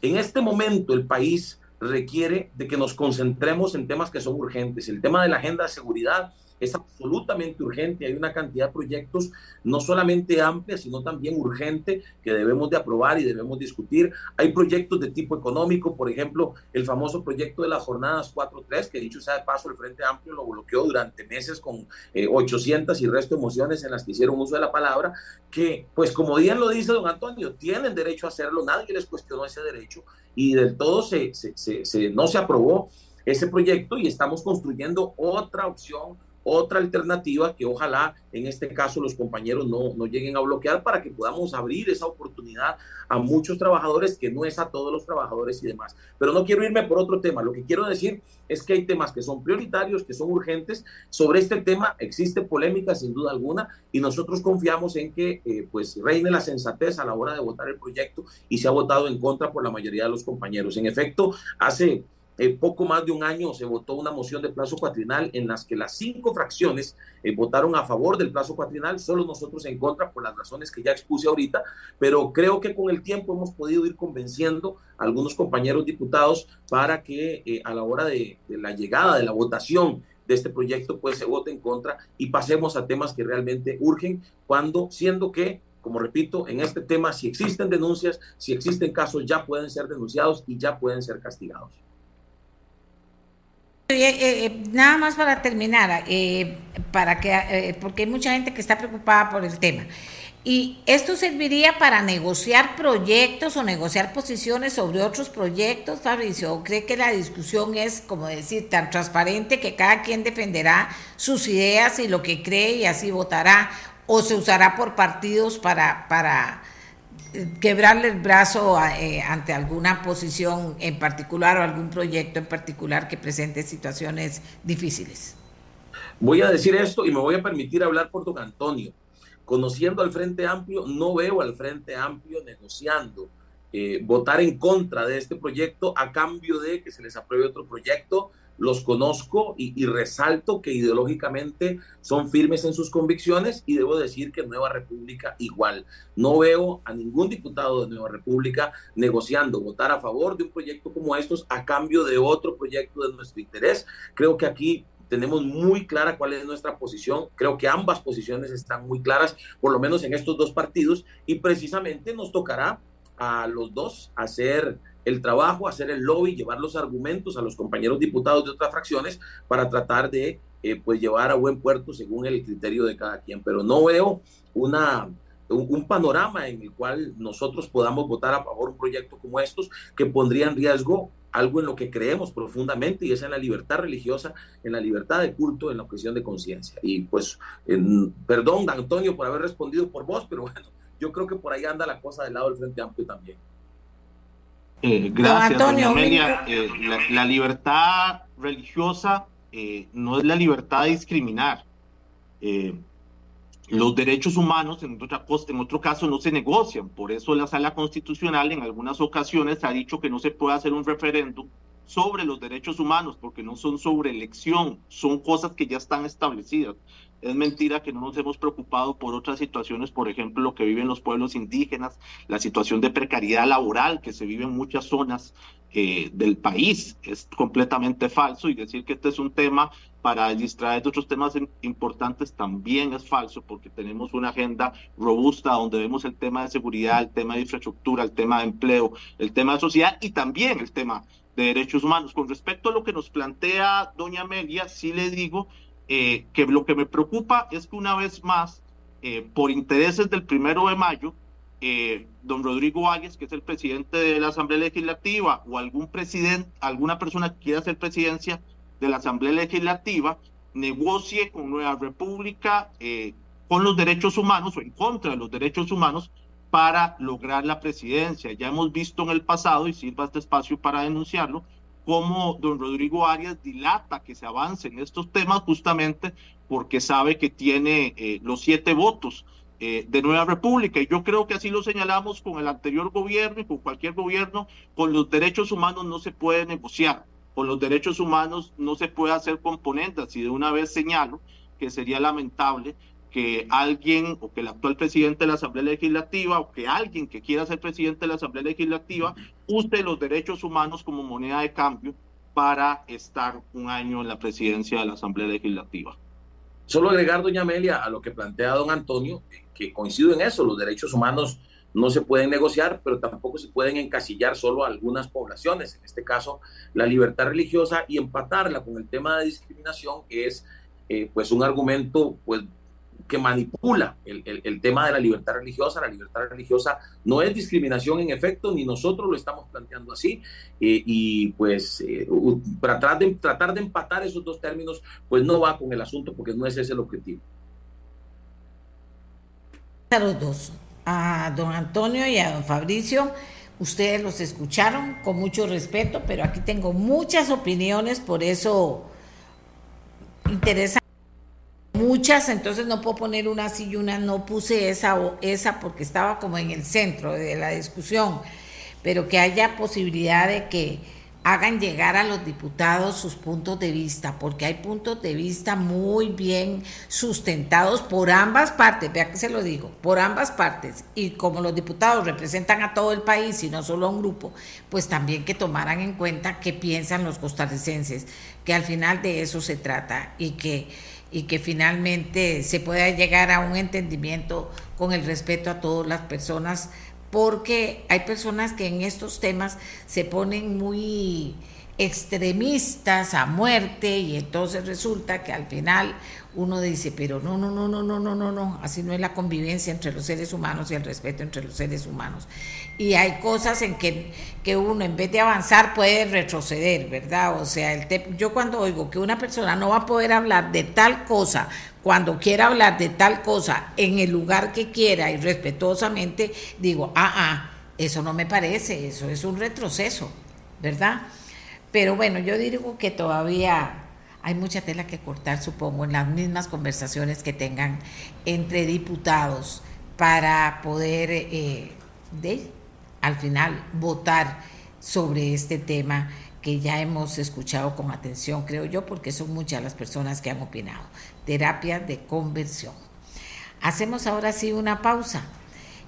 en este momento el país requiere de que nos concentremos en temas que son urgentes. El tema de la agenda de seguridad es absolutamente urgente. Hay una cantidad de proyectos no solamente amplia, sino también urgente que debemos de aprobar y debemos discutir. Hay proyectos de tipo económico, por ejemplo, el famoso proyecto de las jornadas 4.3, que dicho sea de paso, el Frente Amplio lo bloqueó durante meses con 800 eh, y resto de emociones en las que hicieron uso de la palabra, que pues como bien lo dice don Antonio, tienen derecho a hacerlo, nadie les cuestionó ese derecho y del todo se, se, no se aprobó ese proyecto y estamos construyendo otra opción otra alternativa que ojalá en este caso los compañeros no, no, lleguen a bloquear para que podamos abrir esa oportunidad a muchos trabajadores, que no es a todos los trabajadores y demás. Pero no quiero irme por otro tema. Lo que quiero decir es que hay temas que son prioritarios, que son urgentes. Sobre este tema existe polémica sin duda alguna y nosotros confiamos en que eh, pues reine la sensatez a la hora de votar el proyecto y se ha votado en contra por la mayoría de los compañeros. En efecto, hace poco más de un año se votó una moción de plazo cuatrinal en las que las cinco fracciones eh, votaron a favor del plazo cuatrinal, solo nosotros en contra por las razones que ya expuse ahorita, pero creo que con el tiempo hemos podido ir convenciendo a algunos compañeros diputados para que eh, a la hora de, de la llegada de la votación de este proyecto pues se vote en contra y pasemos a temas que realmente urgen cuando siendo que como repito, en este tema, si existen denuncias, si existen casos, ya pueden ser denunciados y ya pueden ser castigados. Eh, eh, nada más para terminar, eh, para que, porque hay mucha gente que está preocupada por el tema. ¿Y esto serviría para negociar proyectos o negociar posiciones sobre otros proyectos, Fabricio? ¿O cree que la discusión es, como decir, tan transparente que cada quien defenderá sus ideas y lo que cree y así votará? ¿O se usará por partidos para, para quebrarle el brazo eh, ante alguna posición en particular o algún proyecto en particular que presente situaciones difíciles. Voy a decir esto y me voy a permitir hablar por don Antonio. Conociendo al Frente Amplio, no veo al Frente Amplio negociando eh, votar en contra de este proyecto a cambio de que se les apruebe otro proyecto los conozco y, resalto que ideológicamente son firmes en sus convicciones y debo decir que Nueva República igual. No veo a ningún diputado de Nueva República negociando votar a favor de un proyecto como estos a cambio de otro proyecto de nuestro interés. Creo que aquí tenemos muy clara cuál es nuestra posición. Creo que ambas posiciones están muy claras, por lo menos en estos dos partidos, y precisamente nos tocará a los dos hacer el trabajo, hacer el lobby, llevar los argumentos a los compañeros diputados de otras fracciones para tratar de eh, pues llevar a buen puerto según el criterio de cada quien. Pero no veo una, un, panorama en el cual nosotros podamos votar a favor un proyecto como estos que pondría en riesgo algo en lo que creemos profundamente y es en la libertad religiosa, en la libertad de culto, en la objeción de conciencia. Y pues, perdón, Antonio, por haber respondido por vos, pero bueno, yo creo que por ahí anda la cosa del lado del Frente Amplio también. Eh, gracias, Antonio, doña eh, la, libertad religiosa eh, no es la libertad de discriminar. los derechos humanos, en, otra, en otro caso, no se negocian. Por eso la Sala Constitucional en algunas ocasiones ha dicho que no se puede hacer un referéndum sobre los derechos humanos, porque no son sobre elección, son cosas que ya están establecidas. Es mentira que no nos hemos preocupado por otras situaciones, por ejemplo, lo que viven los pueblos indígenas, la situación de precariedad laboral que se vive en muchas zonas eh, del país. Es completamente falso y decir que este es un tema para distraer de otros temas importantes también es falso porque tenemos una agenda robusta donde vemos el tema de seguridad, el tema de infraestructura, el tema de empleo, el tema de sociedad y también el tema de derechos humanos. Con respecto a lo que nos plantea doña Amelia, sí le digo eh, que lo que me preocupa es que una vez más, eh, por intereses del primero de mayo, eh, don Rodrigo Águez, que es el presidente de la Asamblea Legislativa, o algún presidente, alguna persona que quiera ser presidencia de la Asamblea Legislativa, negocie con Nueva República con los derechos humanos o en contra de los derechos humanos para lograr la presidencia. Ya hemos visto en el pasado, y sirva este espacio para denunciarlo, cómo don Rodrigo Arias dilata que se avance en estos temas justamente porque sabe que tiene eh, los siete votos eh, de Nueva República. Y yo creo que así lo señalamos con el anterior gobierno y con cualquier gobierno, con los derechos humanos no se puede negociar, con los derechos humanos no se puede hacer componentes. Y de una vez señalo que sería lamentable que alguien o que el actual presidente de la Asamblea Legislativa o que alguien que quiera ser presidente de la Asamblea Legislativa use los derechos humanos como moneda de cambio para estar un año en la presidencia de la Asamblea Legislativa. Solo agregar, doña Amelia, a lo que plantea don Antonio, que coincido en eso, los derechos humanos no se pueden negociar, pero tampoco se pueden encasillar solo a algunas poblaciones, en este caso la libertad religiosa, y empatarla con el tema de discriminación, que es eh, pues un argumento pues que manipula el, el, tema de la libertad religiosa. La libertad religiosa no es discriminación en efecto, ni nosotros lo estamos planteando así. Eh, y pues eh, tratar, de, tratar de empatar esos dos términos, pues no va con el asunto porque no es ese el objetivo. A los dos, a don Antonio y a don Fabricio, ustedes los escucharon con mucho respeto, pero aquí tengo muchas opiniones, por eso interesa muchas, entonces no puedo poner una y una no puse esa o esa porque estaba como en el centro de la discusión, pero que haya posibilidad de que hagan llegar a los diputados sus puntos de vista, porque hay puntos de vista muy bien sustentados por ambas partes, vea que se lo digo, por ambas partes, y como los diputados representan a todo el país y no solo a un grupo, pues también que tomaran en cuenta qué piensan los costarricenses, que al final de eso se trata y que y que finalmente se pueda llegar a un entendimiento con el respeto a todas las personas, porque hay personas que en estos temas se ponen muy extremistas a muerte y entonces resulta que al final uno dice, pero no, no, no, no, no, no, no, no, así no es la convivencia entre los seres humanos y el respeto entre los seres humanos. Y hay cosas en que, que uno en vez de avanzar puede retroceder, ¿verdad? O sea, el yo cuando oigo que una persona no va a poder hablar de tal cosa cuando quiera hablar de tal cosa en el lugar que quiera y respetuosamente, digo, ah, ah, eso no me parece, eso es un retroceso, ¿verdad? Pero bueno, yo digo que todavía hay mucha tela que cortar, supongo, en las mismas conversaciones que tengan entre diputados para poder, eh, al final, votar sobre este tema que ya hemos escuchado con atención, creo yo, porque son muchas las personas que han opinado. Terapia de conversión. Hacemos ahora sí una pausa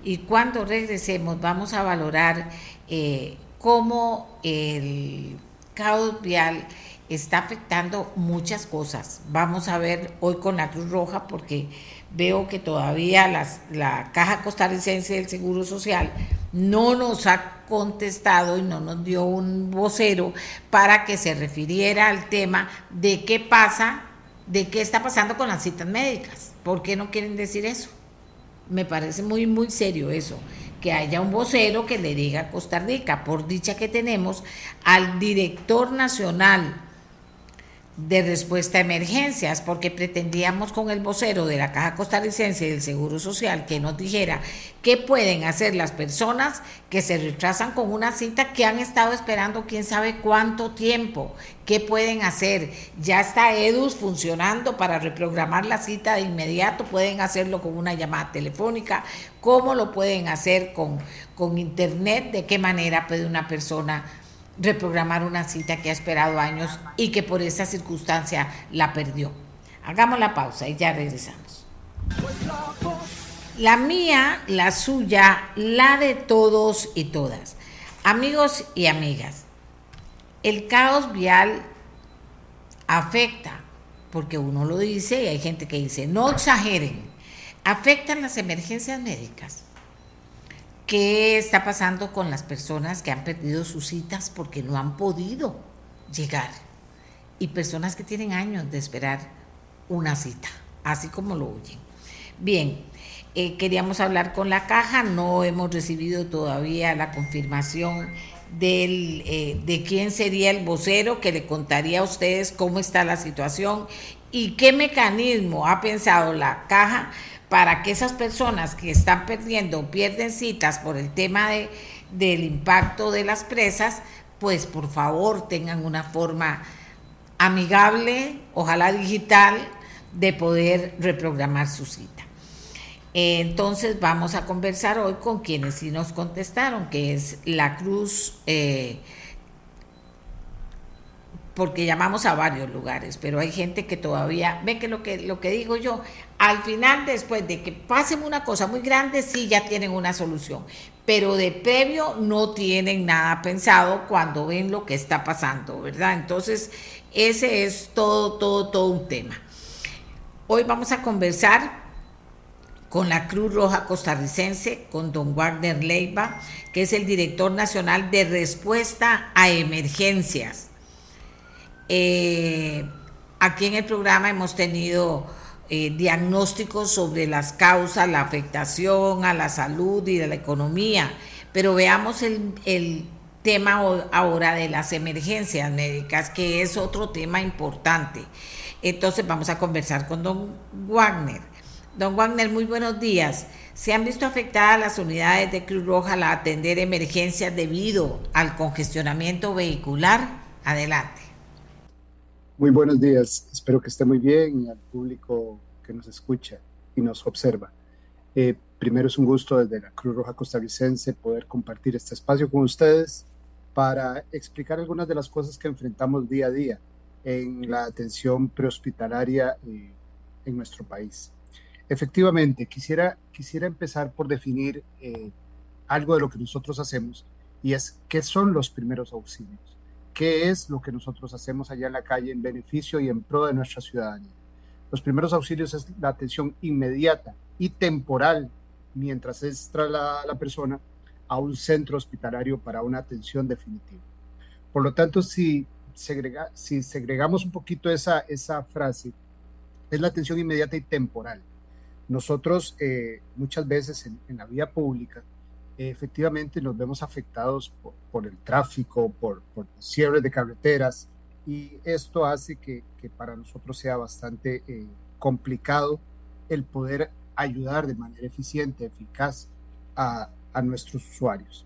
y cuando regresemos vamos a valorar eh, cómo el caos vial está afectando muchas cosas. Vamos a ver hoy con la Cruz Roja porque veo que todavía las, la Caja Costarricense del Seguro Social no nos ha contestado y no nos dio un vocero para que se refiriera al tema de qué pasa, de qué está pasando con las citas médicas. ¿Por qué no quieren decir eso? Me parece muy, muy serio eso que haya un vocero que le diga a Costa Rica, por dicha que tenemos al director nacional de respuesta a emergencias, porque pretendíamos con el vocero de la Caja Costarricense del Seguro Social que nos dijera qué pueden hacer las personas que se retrasan con una cita que han estado esperando quién sabe cuánto tiempo, qué pueden hacer. Ya está EDUS funcionando para reprogramar la cita de inmediato, pueden hacerlo con una llamada telefónica, cómo lo pueden hacer con, con internet, de qué manera puede una persona reprogramar una cita que ha esperado años y que por esa circunstancia la perdió. Hagamos la pausa y ya regresamos. La mía, la suya, la de todos y todas. Amigos y amigas, el caos vial afecta, porque uno lo dice y hay gente que dice, no exageren, afectan las emergencias médicas ¿Qué está pasando con las personas que han perdido sus citas porque no han podido llegar? Y personas que tienen años de esperar una cita, así como lo oyen. Bien, eh, queríamos hablar con la caja, no hemos recibido todavía la confirmación del, eh, de quién sería el vocero que le contaría a ustedes cómo está la situación y qué mecanismo ha pensado la caja para que esas personas que están perdiendo o pierden citas por el tema de, del impacto de las presas, pues por favor tengan una forma amigable, ojalá digital, de poder reprogramar su cita. Entonces vamos a conversar hoy con quienes sí nos contestaron, que es la Cruz eh, porque llamamos a varios lugares, pero hay gente que todavía ve que lo que lo que digo yo, al final después de que pasen una cosa muy grande sí ya tienen una solución, pero de previo no tienen nada pensado cuando ven lo que está pasando, ¿verdad? Entonces, ese es todo todo todo un tema. Hoy vamos a conversar con la Cruz Roja Costarricense, con don Wagner Leiva, que es el director nacional de respuesta a emergencias. Eh, aquí en el programa hemos tenido eh, diagnósticos sobre las causas, la afectación a la salud y de la economía, pero veamos el, el tema ahora de las emergencias médicas, que es otro tema importante. Entonces vamos a conversar con don Wagner. Don Wagner, muy buenos días. ¿Se han visto afectadas las unidades de Cruz Roja al atender emergencias debido al congestionamiento vehicular? Adelante. Muy buenos días, espero que esté muy bien y al público que nos escucha y nos observa. Eh, primero es un gusto desde la Cruz Roja Costarricense poder compartir este espacio con ustedes para explicar algunas de las cosas que enfrentamos día a día en la atención prehospitalaria eh, en nuestro país. Efectivamente, quisiera, quisiera empezar por definir eh, algo de lo que nosotros hacemos y es qué son los primeros auxilios qué es lo que nosotros hacemos allá en la calle en beneficio y en pro de nuestra ciudadanía. Los primeros auxilios es la atención inmediata y temporal mientras es trasladada la persona a un centro hospitalario para una atención definitiva. Por lo tanto, si, segrega, si segregamos un poquito esa, esa frase, es la atención inmediata y temporal. Nosotros eh, muchas veces en, en la vía pública efectivamente nos vemos afectados por, el tráfico, por, por cierres de carreteras, y esto hace que, para nosotros sea bastante eh, complicado el poder ayudar de manera eficiente, eficaz a, nuestros usuarios.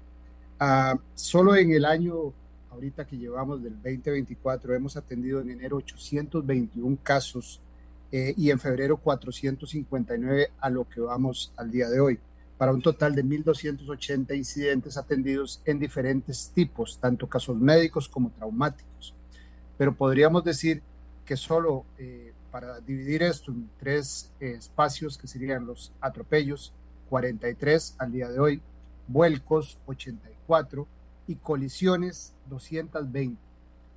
Ah, solo en el año, ahorita que llevamos del 2024, hemos atendido en enero 821 casos eh, y en febrero 459 a lo que vamos al día de hoy para un total de 1.280 incidentes atendidos en diferentes tipos, tanto casos médicos como traumáticos. Pero podríamos decir que solo eh, para dividir esto en tres eh, espacios, que serían los atropellos, 43 al día de hoy, vuelcos, 84 y colisiones, 220.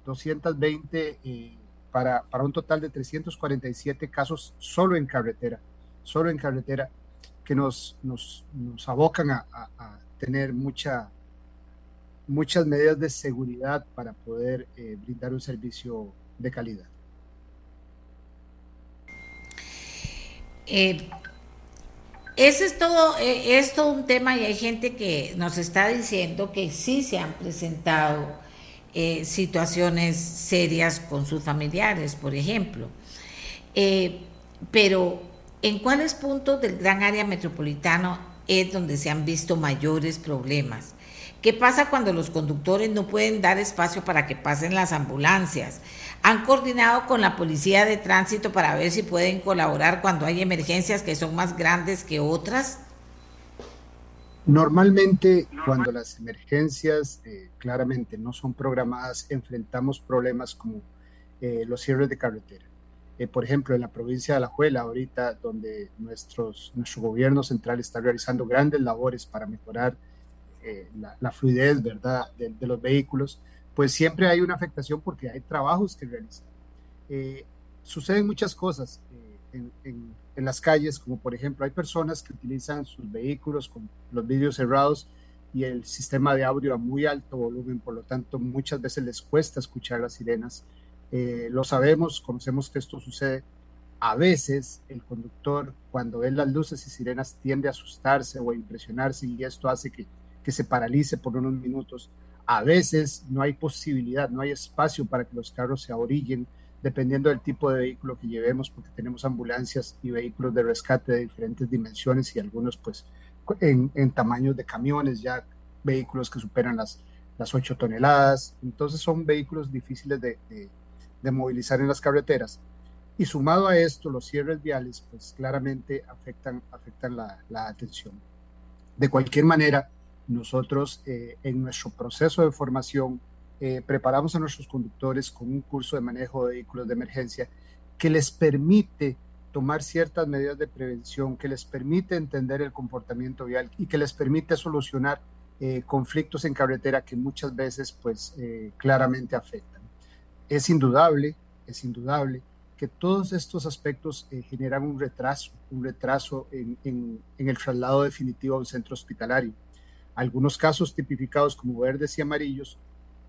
220 eh, para, para un total de 347 casos solo en carretera, solo en carretera que nos, nos, nos abocan a, tener mucha, muchas medidas de seguridad para poder eh, brindar un servicio de calidad. Eh, ese es todo, eh, es todo un tema y hay gente que nos está diciendo que sí se han presentado eh, situaciones serias con sus familiares, por ejemplo. pero, ¿en cuáles puntos del gran área metropolitano es donde se han visto mayores problemas? ¿Qué pasa cuando los conductores no pueden dar espacio para que pasen las ambulancias? ¿Han coordinado con la policía de tránsito para ver si pueden colaborar cuando hay emergencias que son más grandes que otras? Normalmente, cuando las emergencias eh, claramente no son programadas, enfrentamos problemas como eh, los cierres de carretera. Eh, por ejemplo, en la provincia de Alajuela, ahorita, donde nuestros, nuestro gobierno central está realizando grandes labores para mejorar la, fluidez ¿verdad? de los vehículos, pues siempre hay una afectación porque hay trabajos que realizar. Eh, suceden muchas cosas eh, en, las calles, como por ejemplo hay personas que utilizan sus vehículos con los vidrios cerrados y el sistema de audio a muy alto volumen, por lo tanto muchas veces les cuesta escuchar las sirenas. Eh, lo sabemos, conocemos que esto sucede. A veces el conductor cuando ve las luces y sirenas tiende a asustarse o a impresionarse y esto hace que, que se paralice por unos minutos a veces no hay posibilidad, no hay espacio para que los carros se ahorillen, dependiendo del tipo de vehículo que llevemos, porque tenemos ambulancias y vehículos de rescate de diferentes dimensiones y algunos pues en, tamaños de camiones, ya vehículos que superan las, las 8 toneladas. Entonces son vehículos difíciles de, movilizar en las carreteras. Y sumado a esto, los cierres viales pues claramente afectan, afectan la, la atención. De cualquier manera, nosotros eh, en nuestro proceso de formación eh, preparamos a nuestros conductores con un curso de manejo de vehículos de emergencia que les permite tomar ciertas medidas de prevención, que les permite entender el comportamiento vial y que les permite solucionar eh, conflictos en carretera que muchas veces pues claramente afectan. Es indudable, es indudable que todos estos aspectos generan un retraso, un retraso en, en el traslado definitivo a un centro hospitalario algunos casos tipificados como verdes y amarillos,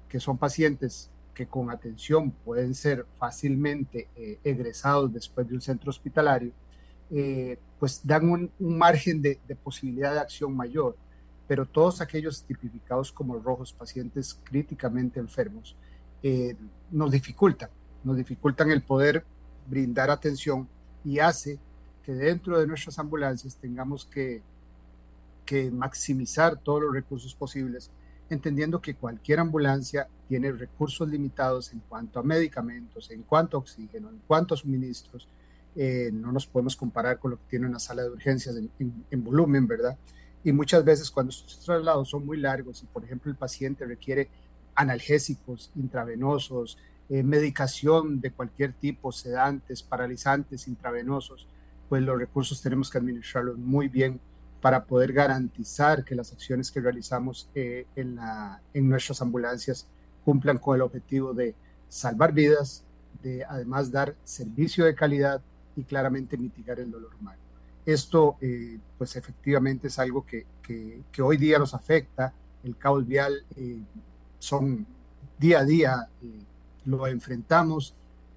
que son pacientes que con atención pueden ser fácilmente eh, egresados después de un centro hospitalario, eh, pues dan un, margen de, posibilidad de acción mayor. Pero todos aquellos tipificados como rojos, pacientes críticamente enfermos, eh, nos dificultan, nos dificultan el poder brindar atención y hace que dentro de nuestras ambulancias tengamos que maximizar todos los recursos posibles, entendiendo que cualquier ambulancia tiene recursos limitados en cuanto a medicamentos, en cuanto a oxígeno, en cuanto a suministros. Eh, no nos podemos comparar con lo que tiene una sala de urgencias en, volumen, ¿verdad? Y muchas veces cuando estos traslados son muy largos y, por ejemplo, el paciente requiere analgésicos intravenosos, eh, medicación de cualquier tipo, sedantes, paralizantes intravenosos, pues los recursos tenemos que administrarlos muy bien para poder garantizar que las acciones que realizamos eh, en, nuestras ambulancias cumplan con el objetivo de salvar vidas, de además dar servicio de calidad y claramente mitigar el dolor humano. Esto, eh, pues efectivamente es algo que, que, hoy día nos afecta. El caos vial son día a día, lo enfrentamos,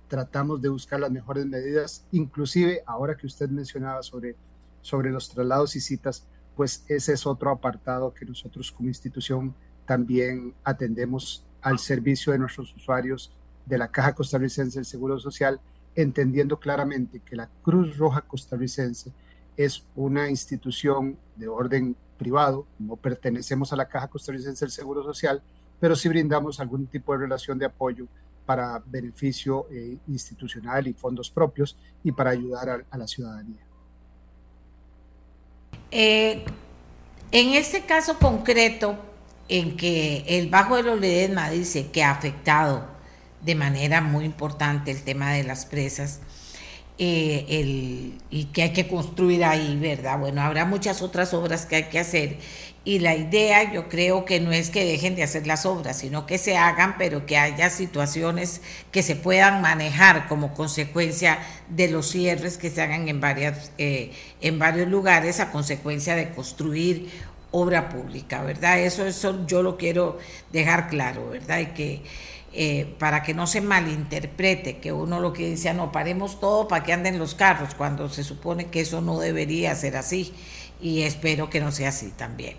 tratamos de buscar las mejores medidas, inclusive ahora que usted mencionaba sobre sobre los traslados y citas, pues ese es otro apartado que nosotros como institución también atendemos al servicio de nuestros usuarios de la Caja Costarricense del Seguro Social, entendiendo claramente que la Cruz Roja Costarricense es una institución de orden privado, no pertenecemos a la Caja Costarricense del Seguro Social, pero sí brindamos algún tipo de relación de apoyo para beneficio eh, institucional y fondos propios y para ayudar a la ciudadanía. Eh, en este caso concreto, en que el Bajo de los Ledesma dice que ha afectado de manera muy importante el tema de las presas, eh, el, y que hay que construir ahí, ¿verdad? Bueno, habrá muchas otras obras que hay que hacer y la idea yo creo que no es que dejen de hacer las obras, sino que se hagan, pero que haya situaciones que se puedan manejar como consecuencia de los cierres que se hagan en, varias, eh, en varios lugares a consecuencia de construir obra pública, ¿verdad? Eso, eso yo lo quiero dejar claro, ¿verdad? Y que eh, para que no se malinterprete, que uno lo que dice, ah, no, paremos todo para que anden los carros, cuando se supone que eso no debería ser así, y espero que no sea así también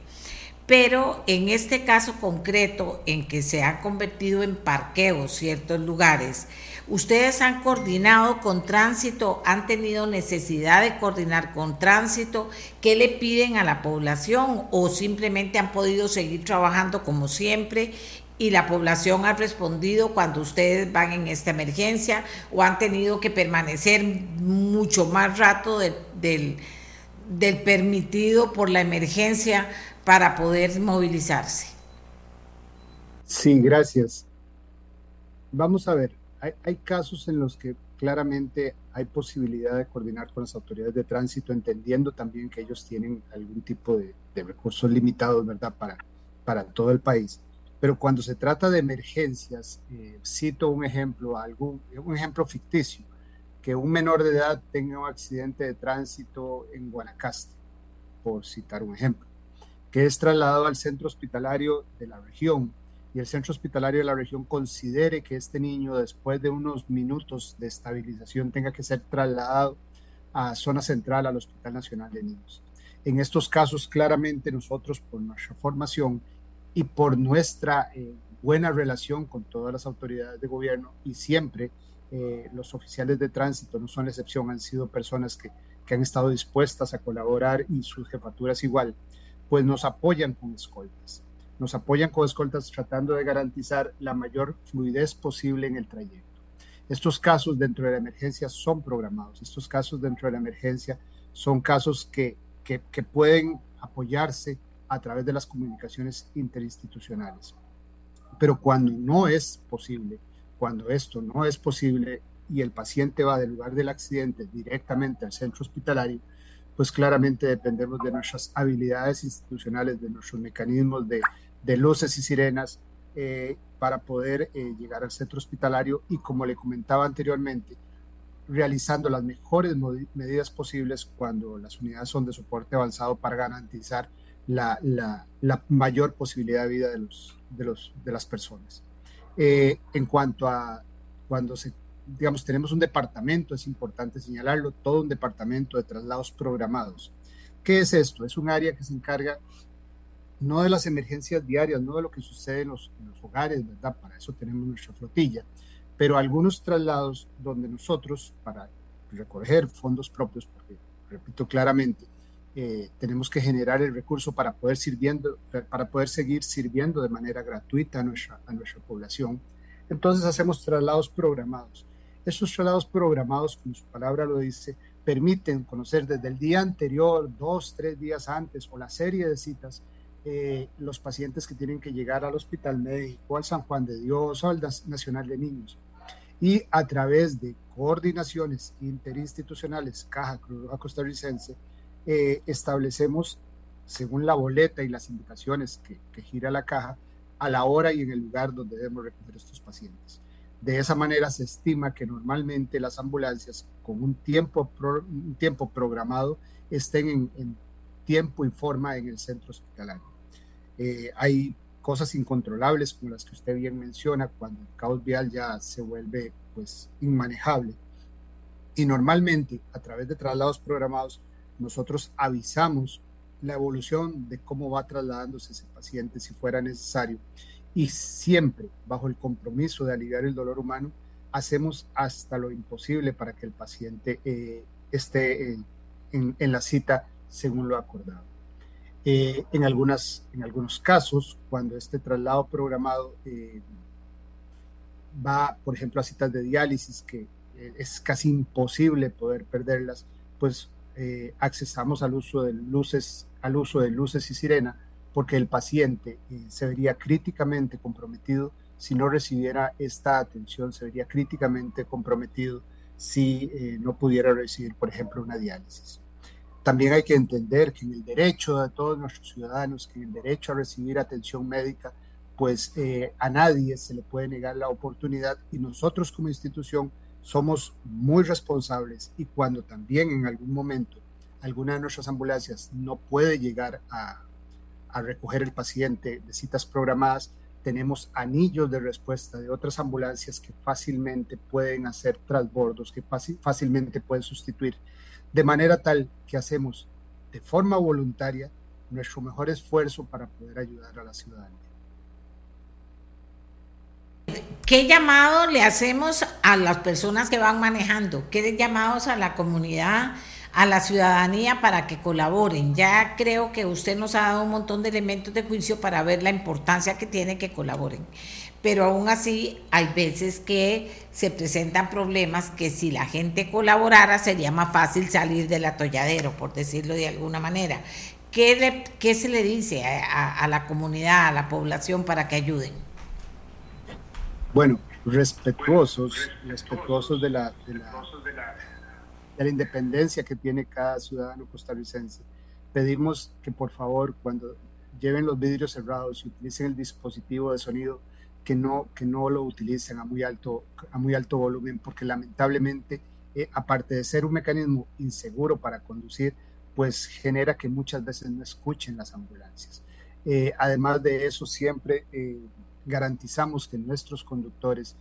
pero en este caso concreto en que se han convertido en parqueos ciertos lugares, ¿ustedes han coordinado con tránsito? ¿Han tenido necesidad de coordinar con tránsito? ¿Qué le piden a la población? ¿O simplemente han podido seguir trabajando como siempre y la población ha respondido cuando ustedes van en esta emergencia o han tenido que permanecer mucho más rato del, del permitido por la emergencia para poder movilizarse. Sí, gracias. Vamos a ver, hay, casos en los que claramente hay posibilidad de coordinar con las autoridades de tránsito, entendiendo también que ellos tienen algún tipo de, recursos limitados, ¿verdad?, para, para todo el país. Pero cuando se trata de emergencias, eh, cito un ejemplo, algún, un ejemplo ficticio, que un menor de edad tenga un accidente de tránsito en Guanacaste, por citar un ejemplo que es trasladado al centro hospitalario de la región y el centro hospitalario de la región considere que este niño después de unos minutos de estabilización tenga que ser trasladado a zona central al Hospital Nacional de Niños. En estos casos, claramente nosotros, por nuestra formación y por nuestra eh, buena relación con todas las autoridades de gobierno y siempre eh, los oficiales de tránsito no son la excepción, han sido personas que, que han estado dispuestas a colaborar y sus jefaturas igual pues nos apoyan con escoltas. Nos apoyan con escoltas tratando de garantizar la mayor fluidez posible en el trayecto. Estos casos dentro de la emergencia son programados. Estos casos dentro de la emergencia son casos que, que, que pueden apoyarse a través de las comunicaciones interinstitucionales. Pero cuando no es posible, cuando esto no es posible y el paciente va del lugar del accidente directamente al centro hospitalario, pues claramente dependemos de nuestras habilidades institucionales, de nuestros mecanismos de, luces y sirenas eh, para poder eh, llegar al centro hospitalario y como le comentaba anteriormente, realizando las mejores medidas posibles cuando las unidades son de soporte avanzado para garantizar la mayor posibilidad de vida de, los, de, los, de las personas. Eh, en cuanto a cuando se digamos, tenemos un departamento, es importante señalarlo, todo un departamento de traslados programados. ¿Qué es esto? Es un área que se encarga no de las emergencias diarias, no de lo que sucede en los, hogares, ¿verdad? Para eso tenemos nuestra flotilla, pero algunos traslados donde nosotros, para recoger fondos propios, porque, repito claramente, eh, tenemos que generar el recurso para poder, sirviendo, para poder seguir sirviendo de manera gratuita a nuestra, a nuestra población. Entonces hacemos traslados programados. Esos traslados programados, como su palabra lo dice, permiten conocer desde el día anterior, dos, tres días antes o la serie de citas, eh, los pacientes que tienen que llegar al Hospital Médico, al San Juan de Dios o al Nacional de Niños. Y a través de coordinaciones interinstitucionales, Caja Cruz Roja Costarricense, eh, establecemos, según la boleta y las indicaciones que, que gira la caja, a la hora y en el lugar donde debemos recoger estos pacientes. De esa manera se estima que normalmente las ambulancias con un tiempo, tiempo programado estén en, tiempo y forma en el centro hospitalario. Eh, hay cosas incontrolables como las que usted bien menciona cuando el caos vial ya se vuelve pues inmanejable. Y normalmente a través de traslados programados nosotros avisamos la evolución de cómo va trasladándose ese paciente si fuera necesario y siempre bajo el compromiso de aliviar el dolor humano, hacemos hasta lo imposible para que el paciente eh, esté en, la cita según lo acordado. Eh, en, algunas, en algunos casos, cuando este traslado programado eh, va, por ejemplo, a citas de diálisis, que es casi imposible poder perderlas, pues accesamos al uso de luces, al uso de luces y sirena porque el paciente eh, se vería críticamente comprometido si no recibiera esta atención, se vería críticamente comprometido si eh, no pudiera recibir, por ejemplo, una diálisis. También hay que entender que en el derecho de todos nuestros ciudadanos, que en el derecho a recibir atención médica, pues eh, a nadie se le puede negar la oportunidad y nosotros como institución somos muy responsables y cuando también en algún momento alguna de nuestras ambulancias no puede llegar a, a recoger el paciente de citas programadas, tenemos anillos de respuesta de otras ambulancias que fácilmente pueden hacer transbordos, que fácilmente pueden sustituir, de manera tal que hacemos de forma voluntaria nuestro mejor esfuerzo para poder ayudar a la ciudadanía. ¿Qué llamado le hacemos a las personas que van manejando? ¿Qué llamados a la comunidad? A la ciudadanía para que colaboren. Ya creo que usted nos ha dado un montón de elementos de juicio para ver la importancia que tiene que colaboren. Pero aún así hay veces que se presentan problemas que si la gente colaborara sería más fácil salir del atolladero, por decirlo de alguna manera. ¿Qué, qué se le dice a, la comunidad, a la población para que ayuden? Bueno, respetuosos, respetuosos de la, de la la independencia que tiene cada ciudadano costarricense. Pedimos que por favor cuando lleven los vidrios cerrados y utilicen el dispositivo de sonido, que no, que no lo utilicen a muy alto, a muy alto volumen, porque lamentablemente, eh, aparte de ser un mecanismo inseguro para conducir, pues genera que muchas veces no escuchen las ambulancias. Eh, además de eso, siempre eh, garantizamos que nuestros conductores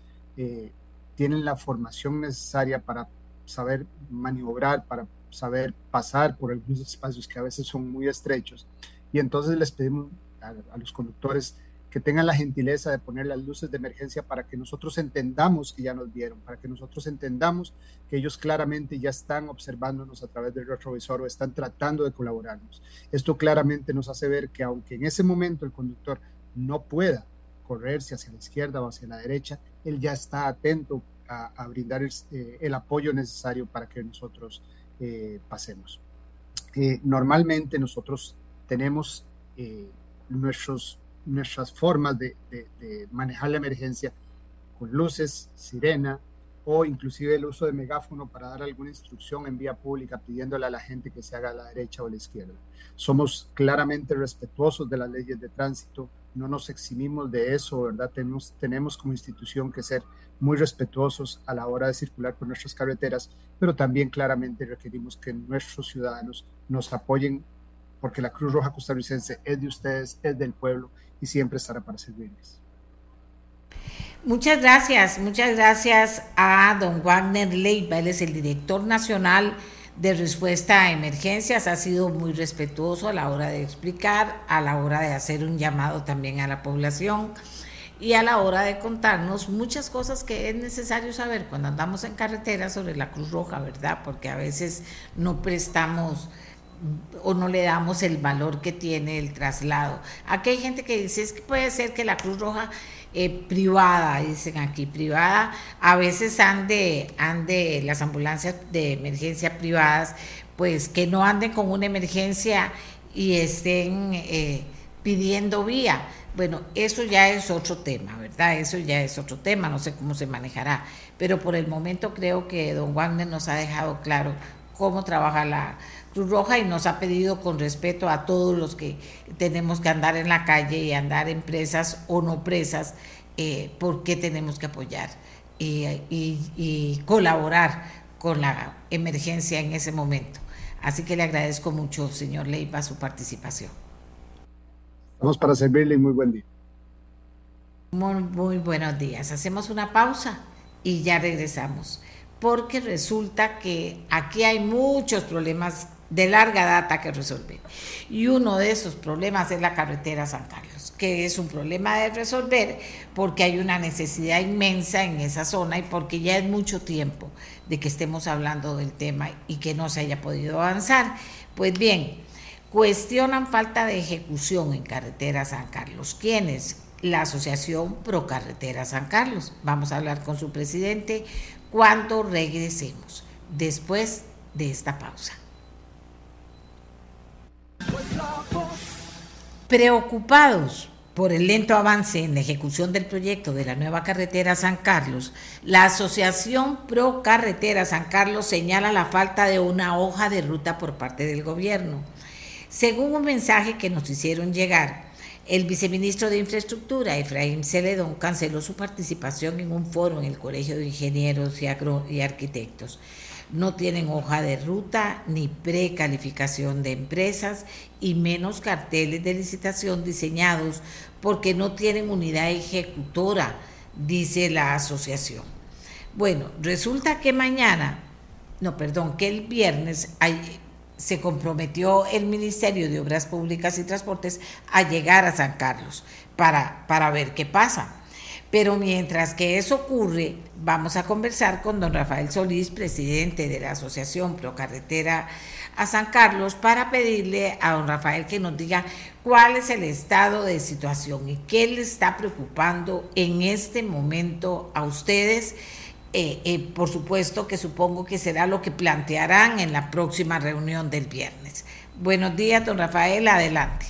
tienen la formación necesaria para saber maniobrar, para saber pasar por algunos espacios que a veces son muy estrechos. Y entonces les pedimos a, los conductores que tengan la gentileza de poner las luces de emergencia para que nosotros entendamos que ya nos vieron, para que nosotros entendamos que ellos claramente ya están observándonos a través del retrovisor o están tratando de colaborarnos. Esto claramente nos hace ver que aunque en ese momento el conductor no pueda correrse hacia la izquierda o hacia la derecha, él ya está atento a, brindar eh, el, apoyo necesario para que nosotros eh, pasemos. Eh, normalmente nosotros tenemos nuestros, nuestras formas de, de, manejar la emergencia con luces, sirena o inclusive el uso de megáfono para dar alguna instrucción en vía pública pidiéndole a la gente que se haga a la derecha o a la izquierda. Somos claramente respetuosos de las leyes de tránsito, no nos eximimos de eso, ¿verdad? Tenemos, tenemos como institución que ser muy respetuosos a la hora de circular por nuestras carreteras, pero también claramente requerimos que nuestros ciudadanos nos apoyen porque la Cruz Roja costarricense es de ustedes, es del pueblo y siempre estará para servirles. Muchas gracias, muchas gracias a don Wagner Leiva, él es el director nacional de respuesta a emergencias, ha sido muy respetuoso a la hora de explicar, a la hora de hacer un llamado también a la población y a la hora de contarnos muchas cosas que es necesario saber cuando andamos en carretera sobre la Cruz Roja, ¿verdad? Porque a veces no prestamos o no le damos el valor que tiene el traslado. Aquí hay gente que dice, es que puede ser que la Cruz Roja eh, privada, dicen aquí, privada, a veces ande, ande las ambulancias de emergencia privadas, pues que no anden con una emergencia y estén eh, pidiendo vía. Bueno, eso ya es otro tema, ¿verdad? Eso ya es otro tema, no sé cómo se manejará, pero por el momento creo que don Wagner nos ha dejado claro cómo trabaja la Cruz Roja y nos ha pedido con respeto a todos los que tenemos que andar en la calle y andar en presas o no presas, eh, por qué tenemos que apoyar y, colaborar con la emergencia en ese momento. Así que le agradezco mucho, señor Leiva, su participación. Vamos para servirle y muy buen día. Muy, muy buenos días. Hacemos una pausa y ya regresamos. Porque resulta que aquí hay muchos problemas de larga data que resolver. Y uno de esos problemas es la carretera San Carlos, que es un problema de resolver porque hay una necesidad inmensa en esa zona y porque ya es mucho tiempo de que estemos hablando del tema y que no se haya podido avanzar. Pues bien, cuestionan falta de ejecución en Carretera San Carlos. ¿Quiénes? La Asociación Pro Carretera San Carlos. Vamos a hablar con su presidente cuando regresemos, después de esta pausa. Preocupados por el lento avance en la ejecución del proyecto de la nueva carretera San Carlos, la Asociación Pro Carretera San Carlos señala la falta de una hoja de ruta por parte del gobierno. Según un mensaje que nos hicieron llegar, el viceministro de Infraestructura, Efraín Celedón, canceló su participación en un foro en el Colegio de Ingenieros y, y Arquitectos. No tienen hoja de ruta ni precalificación de empresas y menos carteles de licitación diseñados porque no tienen unidad ejecutora, dice la asociación. Bueno, resulta que mañana, no, perdón, que el viernes se comprometió el Ministerio de Obras Públicas y Transportes a llegar a San Carlos para, para ver qué pasa. Pero mientras que eso ocurre, vamos a conversar con don Rafael Solís, presidente de la Asociación Procarretera a San Carlos, para pedirle a don Rafael que nos diga cuál es el estado de situación y qué le está preocupando en este momento a ustedes eh, eh, por supuesto que supongo que será lo que plantearán en la próxima reunión del viernes. Buenos días, don Rafael, adelante.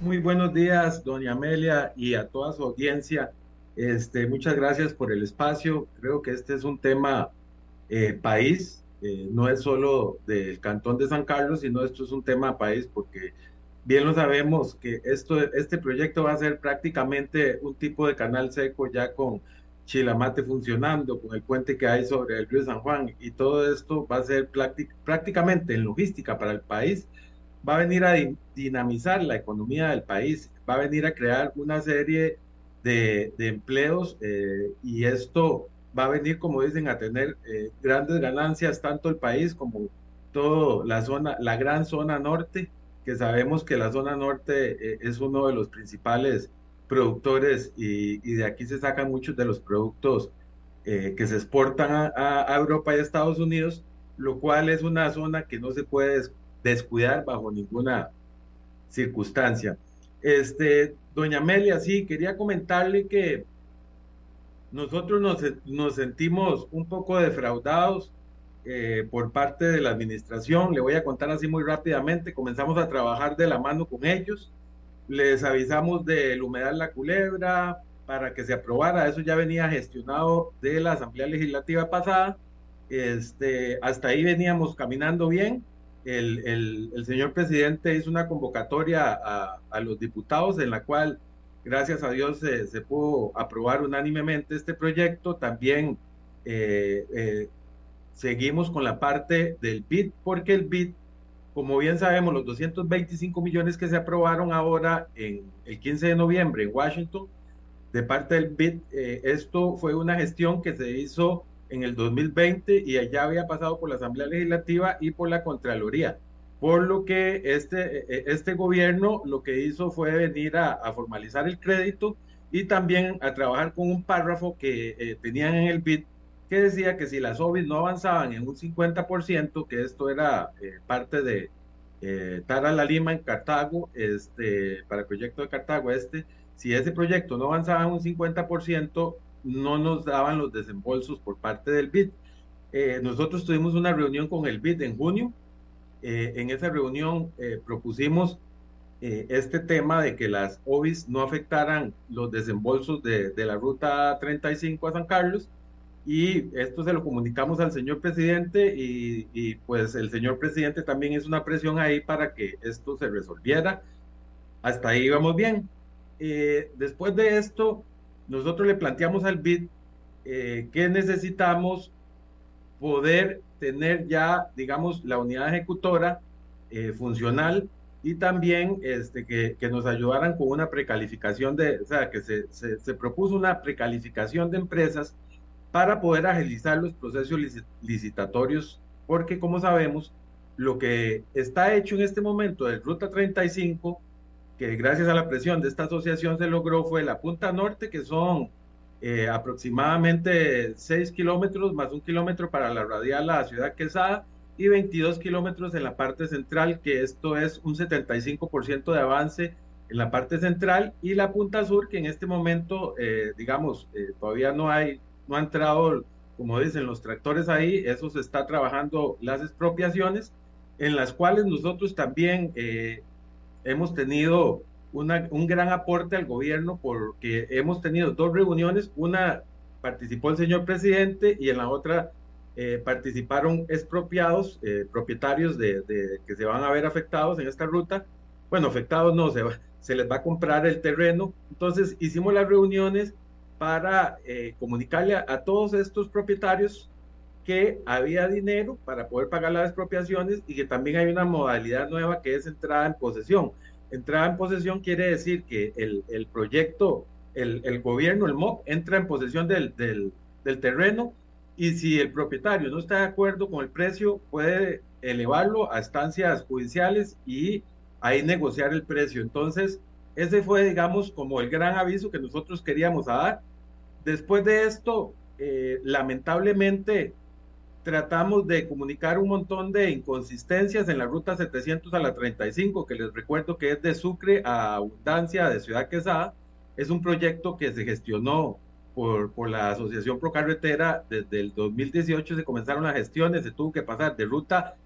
Muy buenos días, doña Amelia, y a toda su audiencia. Este, muchas gracias por el espacio. Creo que este es un tema eh, país, no es solo del Cantón de San Carlos, sino esto es un tema país porque bien lo sabemos que esto, este proyecto va a ser prácticamente un tipo de canal seco ya con Chilamate funcionando, con el puente que hay sobre el río San Juan, y todo esto va a ser prácticamente en logística para el país, va a venir a dinamizar la economía del país, va a venir a crear una serie de, empleos eh, y esto va a venir, como dicen, a tener eh, grandes ganancias tanto el país como toda la zona, la gran zona norte, que sabemos que la zona norte eh, es uno de los principales productores y, de aquí se sacan muchos de los productos que se exportan a, Europa y a Estados Unidos, lo cual es una zona que no se puede descuidar bajo ninguna circunstancia. Este, doña Amelia, sí, quería comentarle que nosotros nos, sentimos un poco defraudados eh, por parte de la administración. Le voy a contar así muy rápidamente. Comenzamos a trabajar de la mano con ellos les avisamos del humedal La Culebra para que se aprobara, eso ya venía gestionado de la Asamblea Legislativa pasada, este, hasta ahí veníamos caminando bien, el, el, señor presidente hizo una convocatoria a, a, los diputados en la cual, gracias a Dios, se, pudo aprobar unánimemente este proyecto, también eh, eh, seguimos con la parte del BID, porque el BID como bien sabemos, los 225 millones que se aprobaron ahora en el 15 de noviembre en Washington, de parte del BID, eh, esto fue una gestión que se hizo en el 2020 y allá había pasado por la Asamblea Legislativa y por la Contraloría. Por lo que este, eh, eh, este gobierno lo que hizo fue venir a, formalizar el crédito y también a trabajar con un párrafo que tenían en el BID que decía que si las OBIs no avanzaban en un 50%, que esto era eh, parte de eh, Tara La Lima en Cartago, este, para el proyecto de Cartago este, si ese proyecto no avanzaba en un 50%, no nos daban los desembolsos por parte del BID. Eh, nosotros tuvimos una reunión con el BID en junio. Eh, en esa reunión propusimos este tema de que las OBIs no afectaran los desembolsos de, de la ruta 35 a San Carlos y esto se lo comunicamos al señor presidente y, pues el señor presidente también hizo una presión ahí para que esto se resolviera. Hasta ahí vamos bien. Eh, después de esto, nosotros le planteamos al BID eh, que necesitamos poder tener ya, digamos, la unidad ejecutora eh, funcional y también este, que, que, nos ayudaran con una precalificación de, o sea, que se, se, se propuso una precalificación de empresas para poder agilizar los procesos licitatorios, porque como sabemos, lo que está hecho en este momento del Ruta 35, que gracias a la presión de esta asociación se logró, fue la Punta Norte, que son eh, aproximadamente 6 kilómetros más un kilómetro para la radial a la ciudad Quesada y 22 kilómetros en la parte central, que esto es un 75% de avance en la parte central, y la Punta Sur, que en este momento, eh, digamos, eh, todavía no hay no ha entrado, como dicen los tractores ahí, eso se está trabajando las expropiaciones, en las cuales nosotros también hemos tenido un gran aporte al gobierno porque hemos tenido dos reuniones, una participó el señor presidente y en la otra eh, participaron expropiados, eh, propietarios de, que se van a ver afectados en esta ruta. Bueno, afectados no, se, se les va a comprar el terreno. Entonces hicimos las reuniones para eh, comunicarle a, todos estos propietarios que había dinero para poder pagar las expropiaciones y que también hay una modalidad nueva que es entrada en posesión. Entrada en posesión quiere decir que el, el proyecto, el, el, gobierno, el MOP, entra en posesión del, del, del terreno y si el propietario no está de acuerdo con el precio, puede elevarlo a estancias judiciales y ahí negociar el precio. Entonces, ese fue, digamos, como el gran aviso que nosotros queríamos dar. Después de esto, eh, lamentablemente, tratamos de comunicar un montón de inconsistencias en la ruta 700 a la 35, que les recuerdo que es de Sucre a Abundancia de Ciudad Quesada. Es un proyecto que se gestionó por, por la Asociación Pro Carretera, desde el 2018 se comenzaron las gestiones, se tuvo que pasar de ruta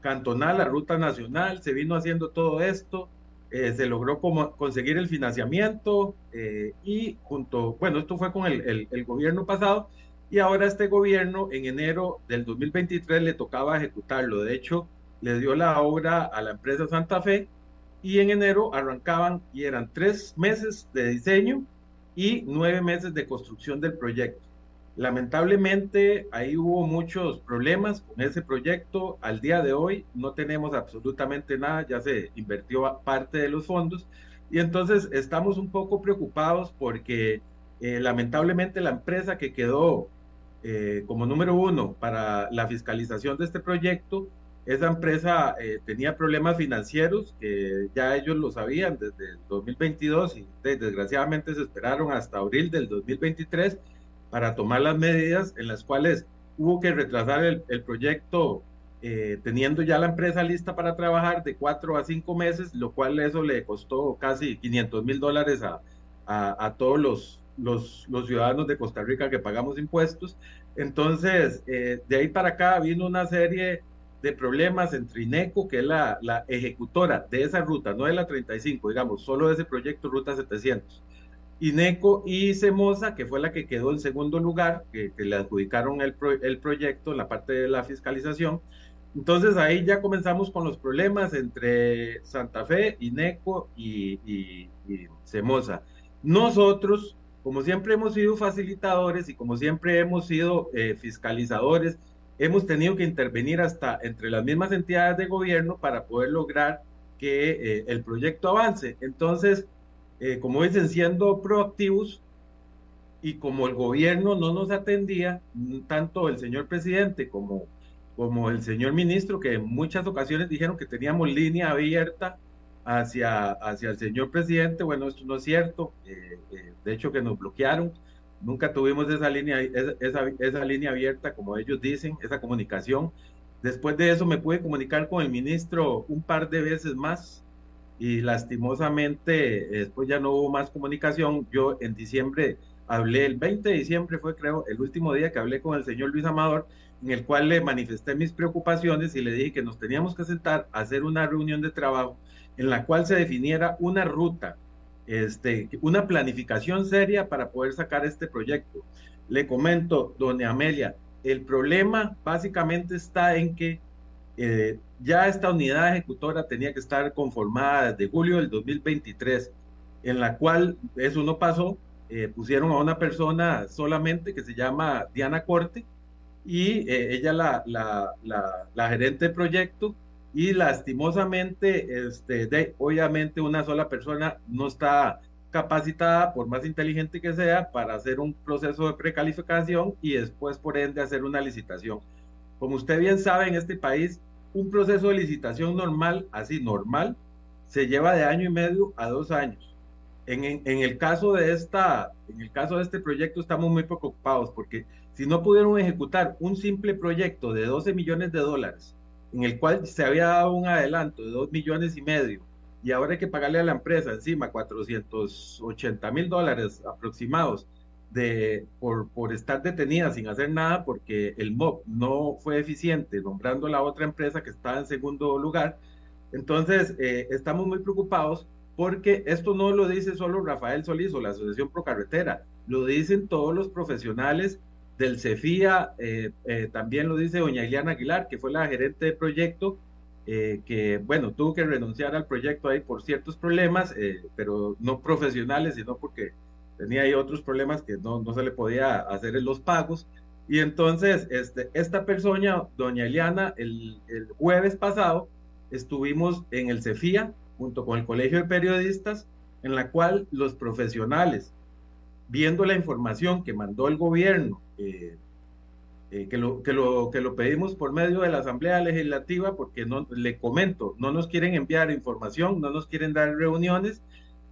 cantonal a ruta nacional, se vino haciendo todo esto, eh, se logró como conseguir el financiamiento eh, y junto, bueno, esto fue con el, el, el, gobierno pasado y ahora este gobierno en enero del 2023 le tocaba ejecutarlo. De hecho, le dio la obra a la empresa Santa Fe y en enero arrancaban y eran tres meses de diseño y nueve meses de construcción del proyecto. Lamentablemente ahí hubo muchos problemas con ese proyecto. Al día de hoy no tenemos absolutamente nada, ya se invirtió parte de los fondos y entonces estamos un poco preocupados porque eh, lamentablemente la empresa que quedó eh, como número uno para la fiscalización de este proyecto esa empresa eh, tenía problemas financieros que ya ellos lo sabían desde el 2022 y desgraciadamente se esperaron hasta abril del 2023 para tomar las medidas en las cuales hubo que retrasar el, el proyecto eh, teniendo ya la empresa lista para trabajar de cuatro a cinco meses, lo cual eso le costó casi 500 mil dólares a, a, a, todos los, los, ciudadanos de Costa Rica que pagamos impuestos. Entonces, eh, de ahí para acá vino una serie de problemas entre INECO, que es la, ejecutora de esa ruta, no de la 35, digamos, solo de ese proyecto Ruta 700. INECO y CEMOSA, que fue la que quedó en segundo lugar, que, que le adjudicaron el, pro, el proyecto, la parte de la fiscalización. Entonces ahí ya comenzamos con los problemas entre Santa Fe, INECO y, y, y CEMOSA. Nosotros, como siempre hemos sido facilitadores y como siempre hemos sido eh, fiscalizadores, hemos tenido que intervenir hasta entre las mismas entidades de gobierno para poder lograr que eh, el proyecto avance. Entonces, eh, como dicen, siendo proactivos y como el gobierno no nos atendía, tanto el señor presidente como, como el señor ministro, que en muchas ocasiones dijeron que teníamos línea abierta hacia, hacia el señor presidente, bueno, esto no es cierto, eh, eh, de hecho que nos bloquearon, nunca tuvimos esa línea, esa, esa línea abierta, como ellos dicen, esa comunicación. Después de eso me pude comunicar con el ministro un par de veces más y lastimosamente después ya no hubo más comunicación. Yo en diciembre hablé, el 20 de diciembre fue creo el último día que hablé con el señor Luis Amador, en el cual le manifesté mis preocupaciones y le dije que nos teníamos que sentar a hacer una reunión de trabajo en la cual se definiera una ruta este, una planificación seria para poder sacar este proyecto. Le comento, doña Amelia, el problema básicamente está en que eh, ya esta unidad ejecutora tenía que estar conformada desde julio del 2023, en la cual eso no pasó, eh, pusieron a una persona solamente que se llama Diana Corte y eh, ella la, la, la, la gerente de proyecto y lastimosamente, este, obviamente una sola persona no está capacitada, por más inteligente que sea, para hacer un proceso de precalificación y después, por ende, hacer una licitación. Como usted bien sabe, en este país, un proceso de licitación normal, así normal, se lleva de año y medio a dos años. En, el caso de esta, en el caso de este proyecto estamos muy preocupados porque si no pudieron ejecutar un simple proyecto de 12 millones de dólares en el cual se había dado un adelanto de 2 millones y medio y ahora hay que pagarle a la empresa encima 480 mil dólares aproximados de, por, por estar detenida sin hacer nada porque el MOB no fue eficiente nombrando la otra empresa que estaba en segundo lugar. Entonces, eh, estamos muy preocupados porque esto no lo dice solo Rafael Solís o la Asociación Pro Carretera, lo dicen todos los profesionales del CEFIA, eh, eh, también lo dice doña Ileana Aguilar, que fue la gerente de proyecto, eh, que, bueno, tuvo que renunciar al proyecto ahí por ciertos problemas, pero no profesionales, sino porque tenía ahí otros problemas que no, no se le podía hacer en los pagos. Y entonces, este, esta persona, doña Eliana, el, el jueves pasado estuvimos en el CEFIA junto con el Colegio de Periodistas, en la cual los profesionales, viendo la información que mandó el gobierno, eh, eh, que, lo, que, lo, que lo pedimos por medio de la Asamblea Legislativa, porque no, le comento, no nos quieren enviar información, no nos quieren dar reuniones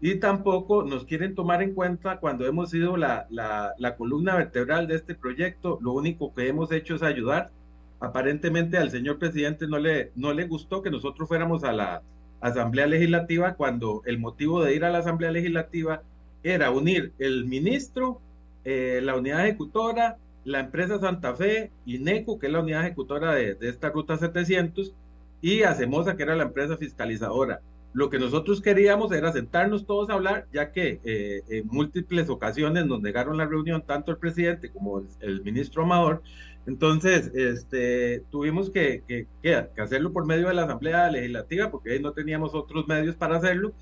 y tampoco nos quieren tomar en cuenta cuando hemos sido la, la, la columna vertebral de este proyecto. Lo único que hemos hecho es ayudar. Aparentemente al señor presidente no le, no le gustó que nosotros fuéramos a la Asamblea Legislativa cuando el motivo de ir a la Asamblea Legislativa era unir el ministro eh, la unidad ejecutora, la empresa Santa Fe, INECO, que es la unidad ejecutora de, esta ruta 700, y Hacemosa, que era la empresa fiscalizadora. Lo que nosotros queríamos era sentarnos todos a hablar, ya que eh, en múltiples ocasiones nos negaron la reunión, tanto el presidente como el, ministro Amador. Entonces, este, tuvimos que, que, hacerlo por medio de la Asamblea Legislativa, porque ahí no teníamos otros medios para hacerlo.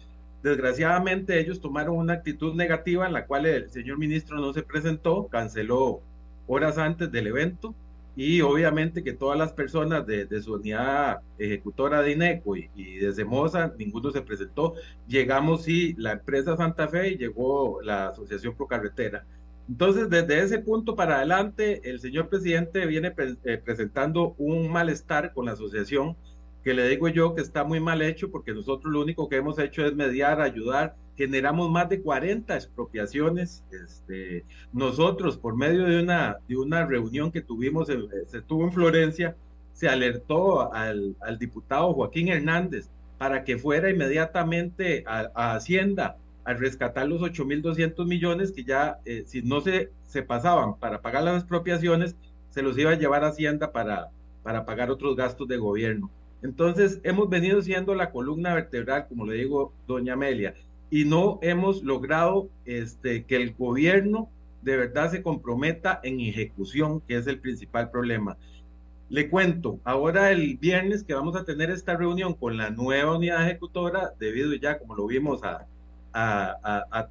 Desgraciadamente ellos tomaron una actitud negativa en la cual el señor ministro no se presentó, canceló horas antes del evento y obviamente que todas las personas de, su unidad ejecutora de INECO y, de Semosa, ninguno se presentó. Llegamos sí la empresa Santa Fe y llegó la Asociación Pro Carretera. Entonces, desde ese punto para adelante, el señor presidente viene eh, presentando un malestar con la asociación que le digo yo que está muy mal hecho porque nosotros lo único que hemos hecho es mediar, ayudar, generamos más de 40 expropiaciones. Este, nosotros, por medio de una, de una reunión que tuvimos, se tuvo en Florencia, se alertó al, al diputado Joaquín Hernández para que fuera inmediatamente a, Hacienda a rescatar los 8.200 millones que ya, eh, si no se, se pasaban para pagar las expropiaciones, se los iba a llevar a Hacienda para, para pagar otros gastos de gobierno. Entonces, hemos venido siendo la columna vertebral, como le digo, doña Amelia, y no hemos logrado este, que el gobierno de verdad se comprometa en ejecución, que es el principal problema. Le cuento, ahora el viernes que vamos a tener esta reunión con la nueva unidad ejecutora, debido ya, como lo vimos, a,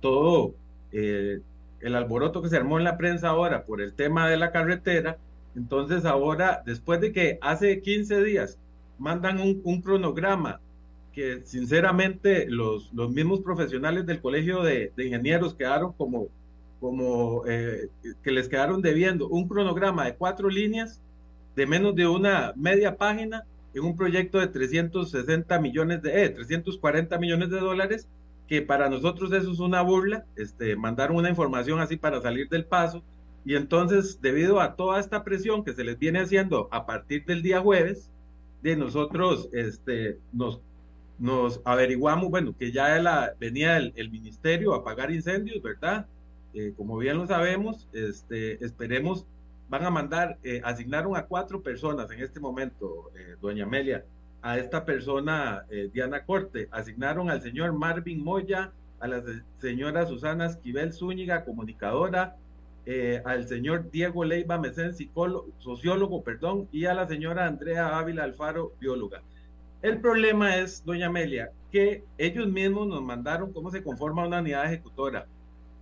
todo eh, el alboroto que se armó en la prensa ahora por el tema de la carretera, entonces ahora, después de que hace 15 días mandan un, cronograma que sinceramente los, los, mismos profesionales del Colegio de, Ingenieros quedaron como, como eh, que les quedaron debiendo un cronograma de cuatro líneas de menos de una media página en un proyecto de 360 millones de, eh, 340 millones de dólares, que para nosotros eso es una burla, este, mandaron una información así para salir del paso, y entonces debido a toda esta presión que se les viene haciendo a partir del día jueves, de nosotros este, nos, nos averiguamos, bueno, que ya venía el, ministerio a pagar incendios, ¿verdad? Eh, como bien lo sabemos, este, esperemos, van a mandar, eh, asignaron a cuatro personas en este momento, eh, doña Amelia, a esta persona, Diana Corte, asignaron al señor Marvin Moya, a la señora Susana Esquivel Zúñiga, comunicadora, eh, al señor Diego Leiva Mesén, sociólogo, perdón, y a la señora Andrea Ávila Alfaro, bióloga. El problema es, doña Amelia, que ellos mismos nos mandaron cómo se conforma una unidad ejecutora.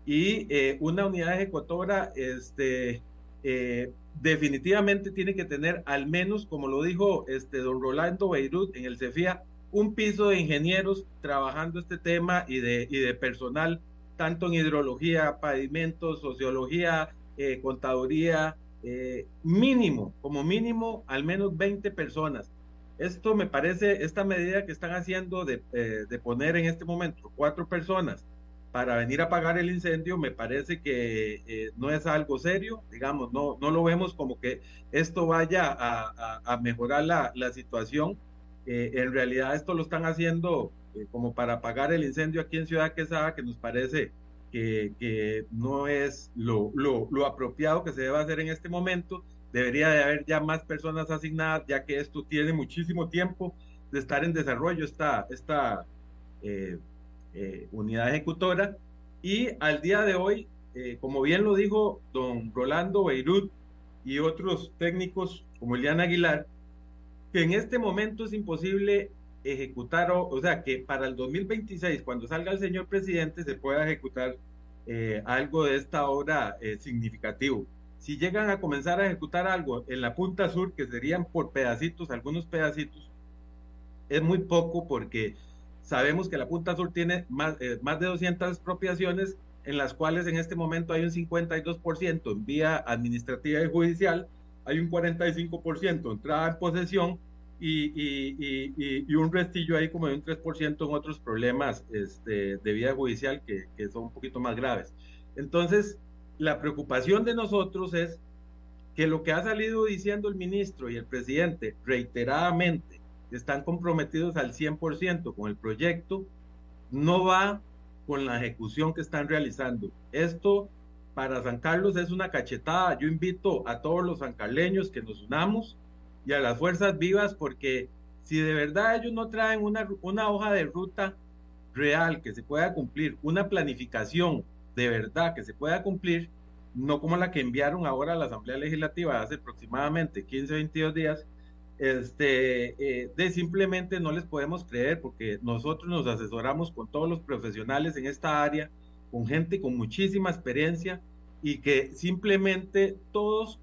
Y eh, una unidad ejecutora, este, eh, definitivamente tiene que tener al menos, como lo dijo este don Rolando Beirut en el CEFIA, un piso de ingenieros trabajando este tema y de, y de personal tanto en hidrología, pavimentos, sociología, eh, contaduría, eh, mínimo, como mínimo, al menos 20 personas. Esto me parece, esta medida que están haciendo de, eh, de poner en este momento cuatro personas para venir a pagar el incendio, me parece que no es algo serio, digamos, no, no lo vemos como que esto vaya a, a, mejorar la, la situación. en realidad esto lo están haciendo eh, como para apagar el incendio aquí en Ciudad Quesada, que nos parece que, que no es lo, lo, lo, apropiado que se debe hacer en este momento. Debería de haber ya más personas asignadas, ya que esto tiene muchísimo tiempo de estar en desarrollo, esta, esta, eh, eh, unidad ejecutora. Y al día de hoy, como bien lo dijo don Rolando Beirut y otros técnicos como Eliana Aguilar, que en este momento es imposible ejecutar, o, sea, que para el 2026, cuando salga el señor presidente, se pueda ejecutar eh, algo de esta obra significativo. Si llegan a comenzar a ejecutar algo en la punta sur, que serían por pedacitos, algunos pedacitos, es muy poco porque Sabemos que la Punta Sur tiene más, eh, más de 200 expropiaciones, en las cuales en este momento hay un 52% en vía administrativa y judicial, hay un 45% entrada en posesión y, un restillo ahí como de un 3% en otros problemas este, de vía judicial que, que son un poquito más graves. Entonces, la preocupación de nosotros es que lo que ha salido diciendo el ministro y el presidente reiteradamente están comprometidos al 100% con el proyecto, no va con la ejecución que están realizando. Esto para San Carlos es una cachetada. Yo invito a todos los sancarleños que nos unamos y a las fuerzas vivas porque si de verdad ellos no traen una, una hoja de ruta real que se pueda cumplir, una planificación de verdad que se pueda cumplir, no como la que enviaron ahora a la Asamblea Legislativa hace aproximadamente 15 o 22 días, este, eh, de simplemente no les podemos creer porque nosotros nos asesoramos con todos los profesionales en esta área, con gente con muchísima experiencia y que simplemente todos,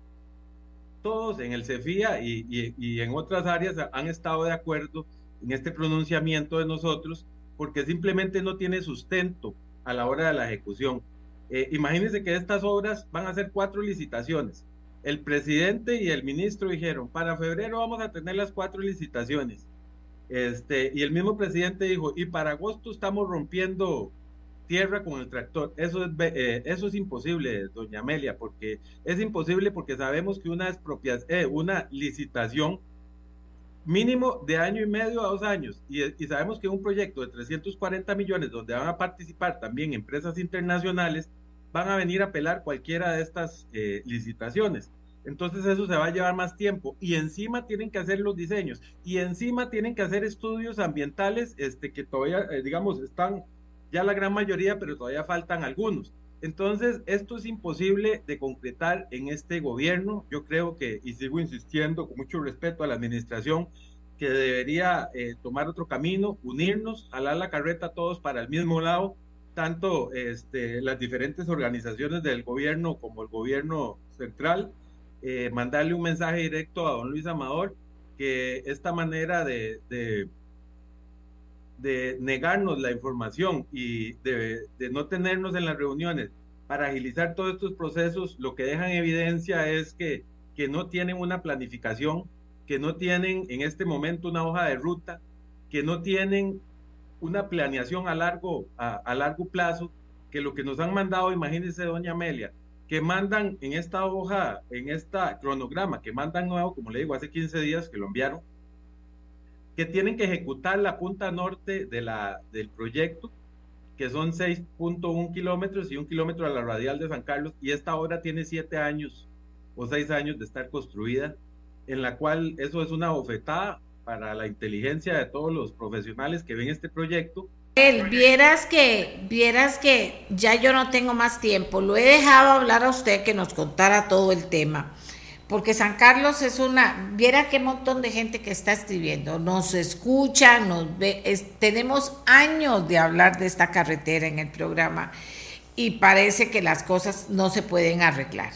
todos en el CEFIA y, en otras áreas han estado de acuerdo en este pronunciamiento de nosotros porque simplemente no tiene sustento a la hora de la ejecución. Eh, imagínense que estas obras van a ser cuatro licitaciones el presidente y el ministro dijeron, para febrero vamos a tener las cuatro licitaciones. Este, y el mismo presidente dijo, y para agosto estamos rompiendo tierra con el tractor. Eso es, eh, eso es imposible, doña Amelia, porque es imposible porque sabemos que una eh, una licitación mínimo de año y medio a dos años, y, sabemos que un proyecto de 340 millones donde van a participar también empresas internacionales, van a venir a apelar cualquiera de estas eh, licitaciones. Entonces eso se va a llevar más tiempo y encima tienen que hacer los diseños y encima tienen que hacer estudios ambientales este, que todavía, eh, digamos, están ya la gran mayoría, pero todavía faltan algunos. Entonces, esto es imposible de concretar en este gobierno. Yo creo que, y sigo insistiendo con mucho respeto a la administración, que debería eh, tomar otro camino, unirnos, jalar la carreta todos para el mismo lado tanto este, las diferentes organizaciones del gobierno como el gobierno central, eh, mandarle un mensaje directo a don Luis Amador que esta manera de, de, negarnos la información y de, de, no tenernos en las reuniones para agilizar todos estos procesos, lo que dejan evidencia es que, que no tienen una planificación, que no tienen en este momento una hoja de ruta, que no tienen una planeación a largo, a, largo plazo, que lo que nos han mandado, imagínense, doña Amelia, que mandan en esta hoja, en esta cronograma, que mandan nuevo, como le digo, hace 15 días que lo enviaron, que tienen que ejecutar la punta norte de la, del proyecto, que son 6.1 kilómetros y un kilómetro a la radial de San Carlos, y esta obra tiene siete años o seis años de estar construida, en la cual eso es una bofetada para la inteligencia de todos los profesionales que ven este proyecto. El, vieras que, vieras que ya yo no tengo más tiempo, lo he dejado hablar a usted que nos contara todo el tema, porque San Carlos es una, viera qué montón de gente que está escribiendo, nos escucha, nos ve, tenemos años de hablar de esta carretera en el programa y parece que las cosas no se pueden arreglar.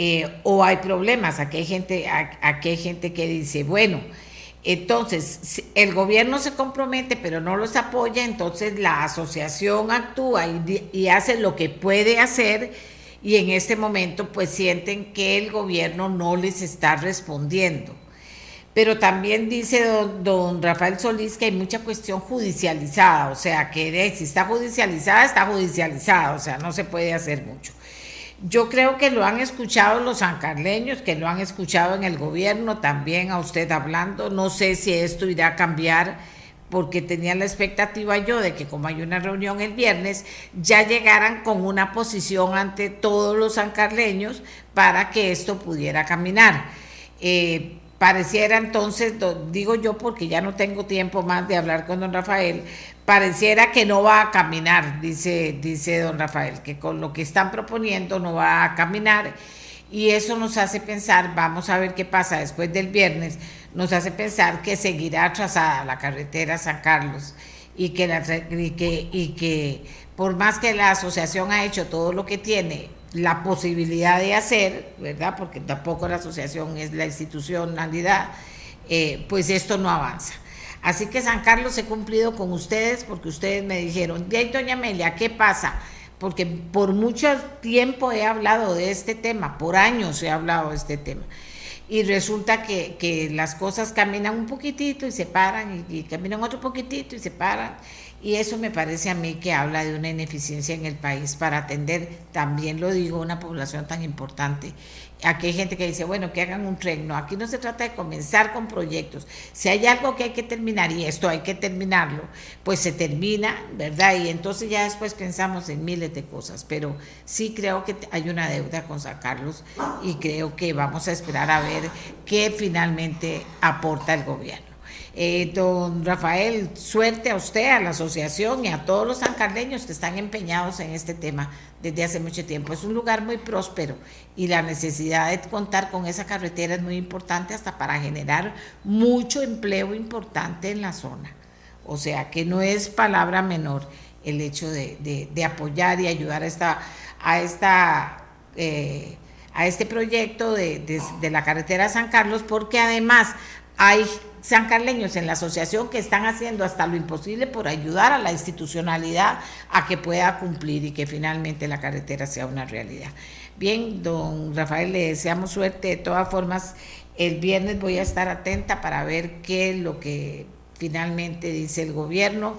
Eh, o hay problemas, aquí hay gente, aquí hay gente que dice, bueno, entonces, el gobierno se compromete, pero no los apoya, entonces la asociación actúa y, hace lo que puede hacer y en este momento pues sienten que el gobierno no les está respondiendo. Pero también dice don, don Rafael Solís que hay mucha cuestión judicializada, o sea, que si está judicializada, está judicializada, o sea, no se puede hacer mucho. Yo creo que lo han escuchado los sancarleños, que lo han escuchado en el gobierno también a usted hablando. No sé si esto irá a cambiar porque tenía la expectativa yo de que como hay una reunión el viernes, ya llegaran con una posición ante todos los sancarleños para que esto pudiera caminar. Eh, pareciera entonces, digo yo porque ya no tengo tiempo más de hablar con don Rafael, pareciera que no va a caminar, dice, dice don Rafael, que con lo que están proponiendo no va a caminar y eso nos hace pensar, vamos a ver qué pasa después del viernes, nos hace pensar que seguirá atrasada la carretera San Carlos y que, que, y que por más que la asociación ha hecho todo lo que tiene la posibilidad de hacer, ¿verdad? Porque tampoco la asociación es la institucionalidad, eh, pues esto no avanza. Así que San Carlos he cumplido con ustedes porque ustedes me dijeron, y doña Amelia, ¿qué pasa? Porque por mucho tiempo he hablado de este tema, por años he hablado de este tema. Y resulta que, las cosas caminan un poquitito y se paran, y caminan otro poquitito y se paran. Y eso me parece a mí que habla de una ineficiencia en el país para atender, también lo digo, una población tan importante. Aquí hay gente que dice, bueno, que hagan un tren. No, aquí no se trata de comenzar con proyectos. Si hay algo que hay que terminar y esto hay que terminarlo, pues se termina, ¿verdad? Y entonces ya después pensamos en miles de cosas. Pero sí creo que hay una deuda con San Carlos y creo que vamos a esperar a ver qué finalmente aporta el gobierno. Eh, don Rafael, suerte a usted, a la asociación y a todos los sancarleños que están empeñados en este tema desde hace mucho tiempo. Es un lugar muy próspero y la necesidad de contar con esa carretera es muy importante hasta para generar mucho empleo importante en la zona. O sea que no es palabra menor el hecho de, apoyar y ayudar a esta, a esta eh, a este proyecto de, de la carretera San Carlos, porque además hay sancarleños en la asociación que están haciendo hasta lo imposible por ayudar a la institucionalidad a que pueda cumplir y que finalmente la carretera sea una realidad. Bien, don Rafael, le deseamos suerte. De todas formas, el viernes voy a estar atenta para ver qué es lo que finalmente dice el gobierno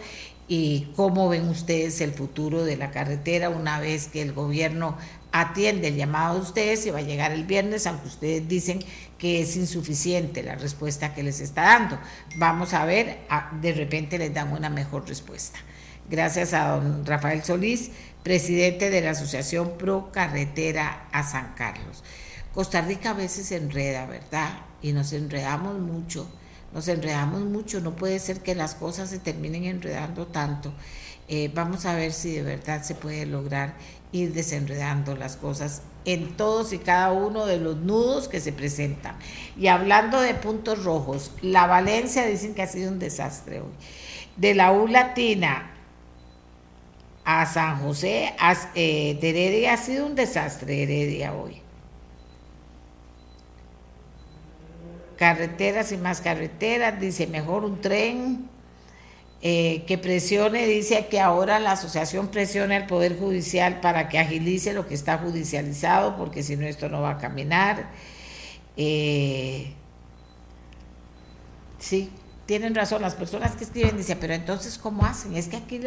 y cómo ven ustedes el futuro de la carretera una vez que el gobierno atiende el llamado de ustedes y va a llegar el viernes, aunque ustedes dicen que es insuficiente la respuesta que les está dando. Vamos a ver, de repente les dan una mejor respuesta. Gracias a don Rafael Solís, presidente de la Asociación Pro Carretera a San Carlos. Costa Rica a veces se enreda, ¿verdad? Y nos enredamos mucho, nos enredamos mucho, no puede ser que las cosas se terminen enredando tanto. Eh, vamos a ver si de verdad se puede lograr ir desenredando las cosas en todos y cada uno de los nudos que se presentan. Y hablando de puntos rojos, la Valencia dicen que ha sido un desastre hoy. De la U Latina a San José, eh, de Heredia ha sido un desastre Heredia hoy. Carreteras y más carreteras, dice mejor un tren eh, que presione, dice que ahora la asociación presione al Poder Judicial para que agilice lo que está judicializado, porque si no esto no va a caminar. Eh, sí, tienen razón, las personas que escriben dicen, pero entonces ¿cómo hacen? Es que aquí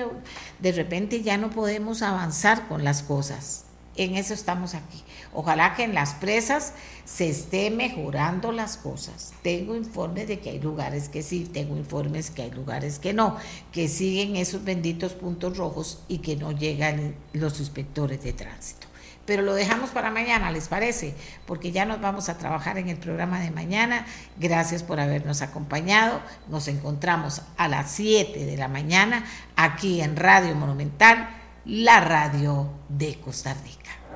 de repente ya no podemos avanzar con las cosas. En eso estamos aquí. Ojalá que en las presas se esté mejorando las cosas. Tengo informes de que hay lugares que sí, tengo informes que hay lugares que no, que siguen esos benditos puntos rojos y que no llegan los inspectores de tránsito. Pero lo dejamos para mañana, ¿les parece? Porque ya nos vamos a trabajar en el programa de mañana. Gracias por habernos acompañado. Nos encontramos a las 7 de la mañana aquí en Radio Monumental, la radio de Costa Rica.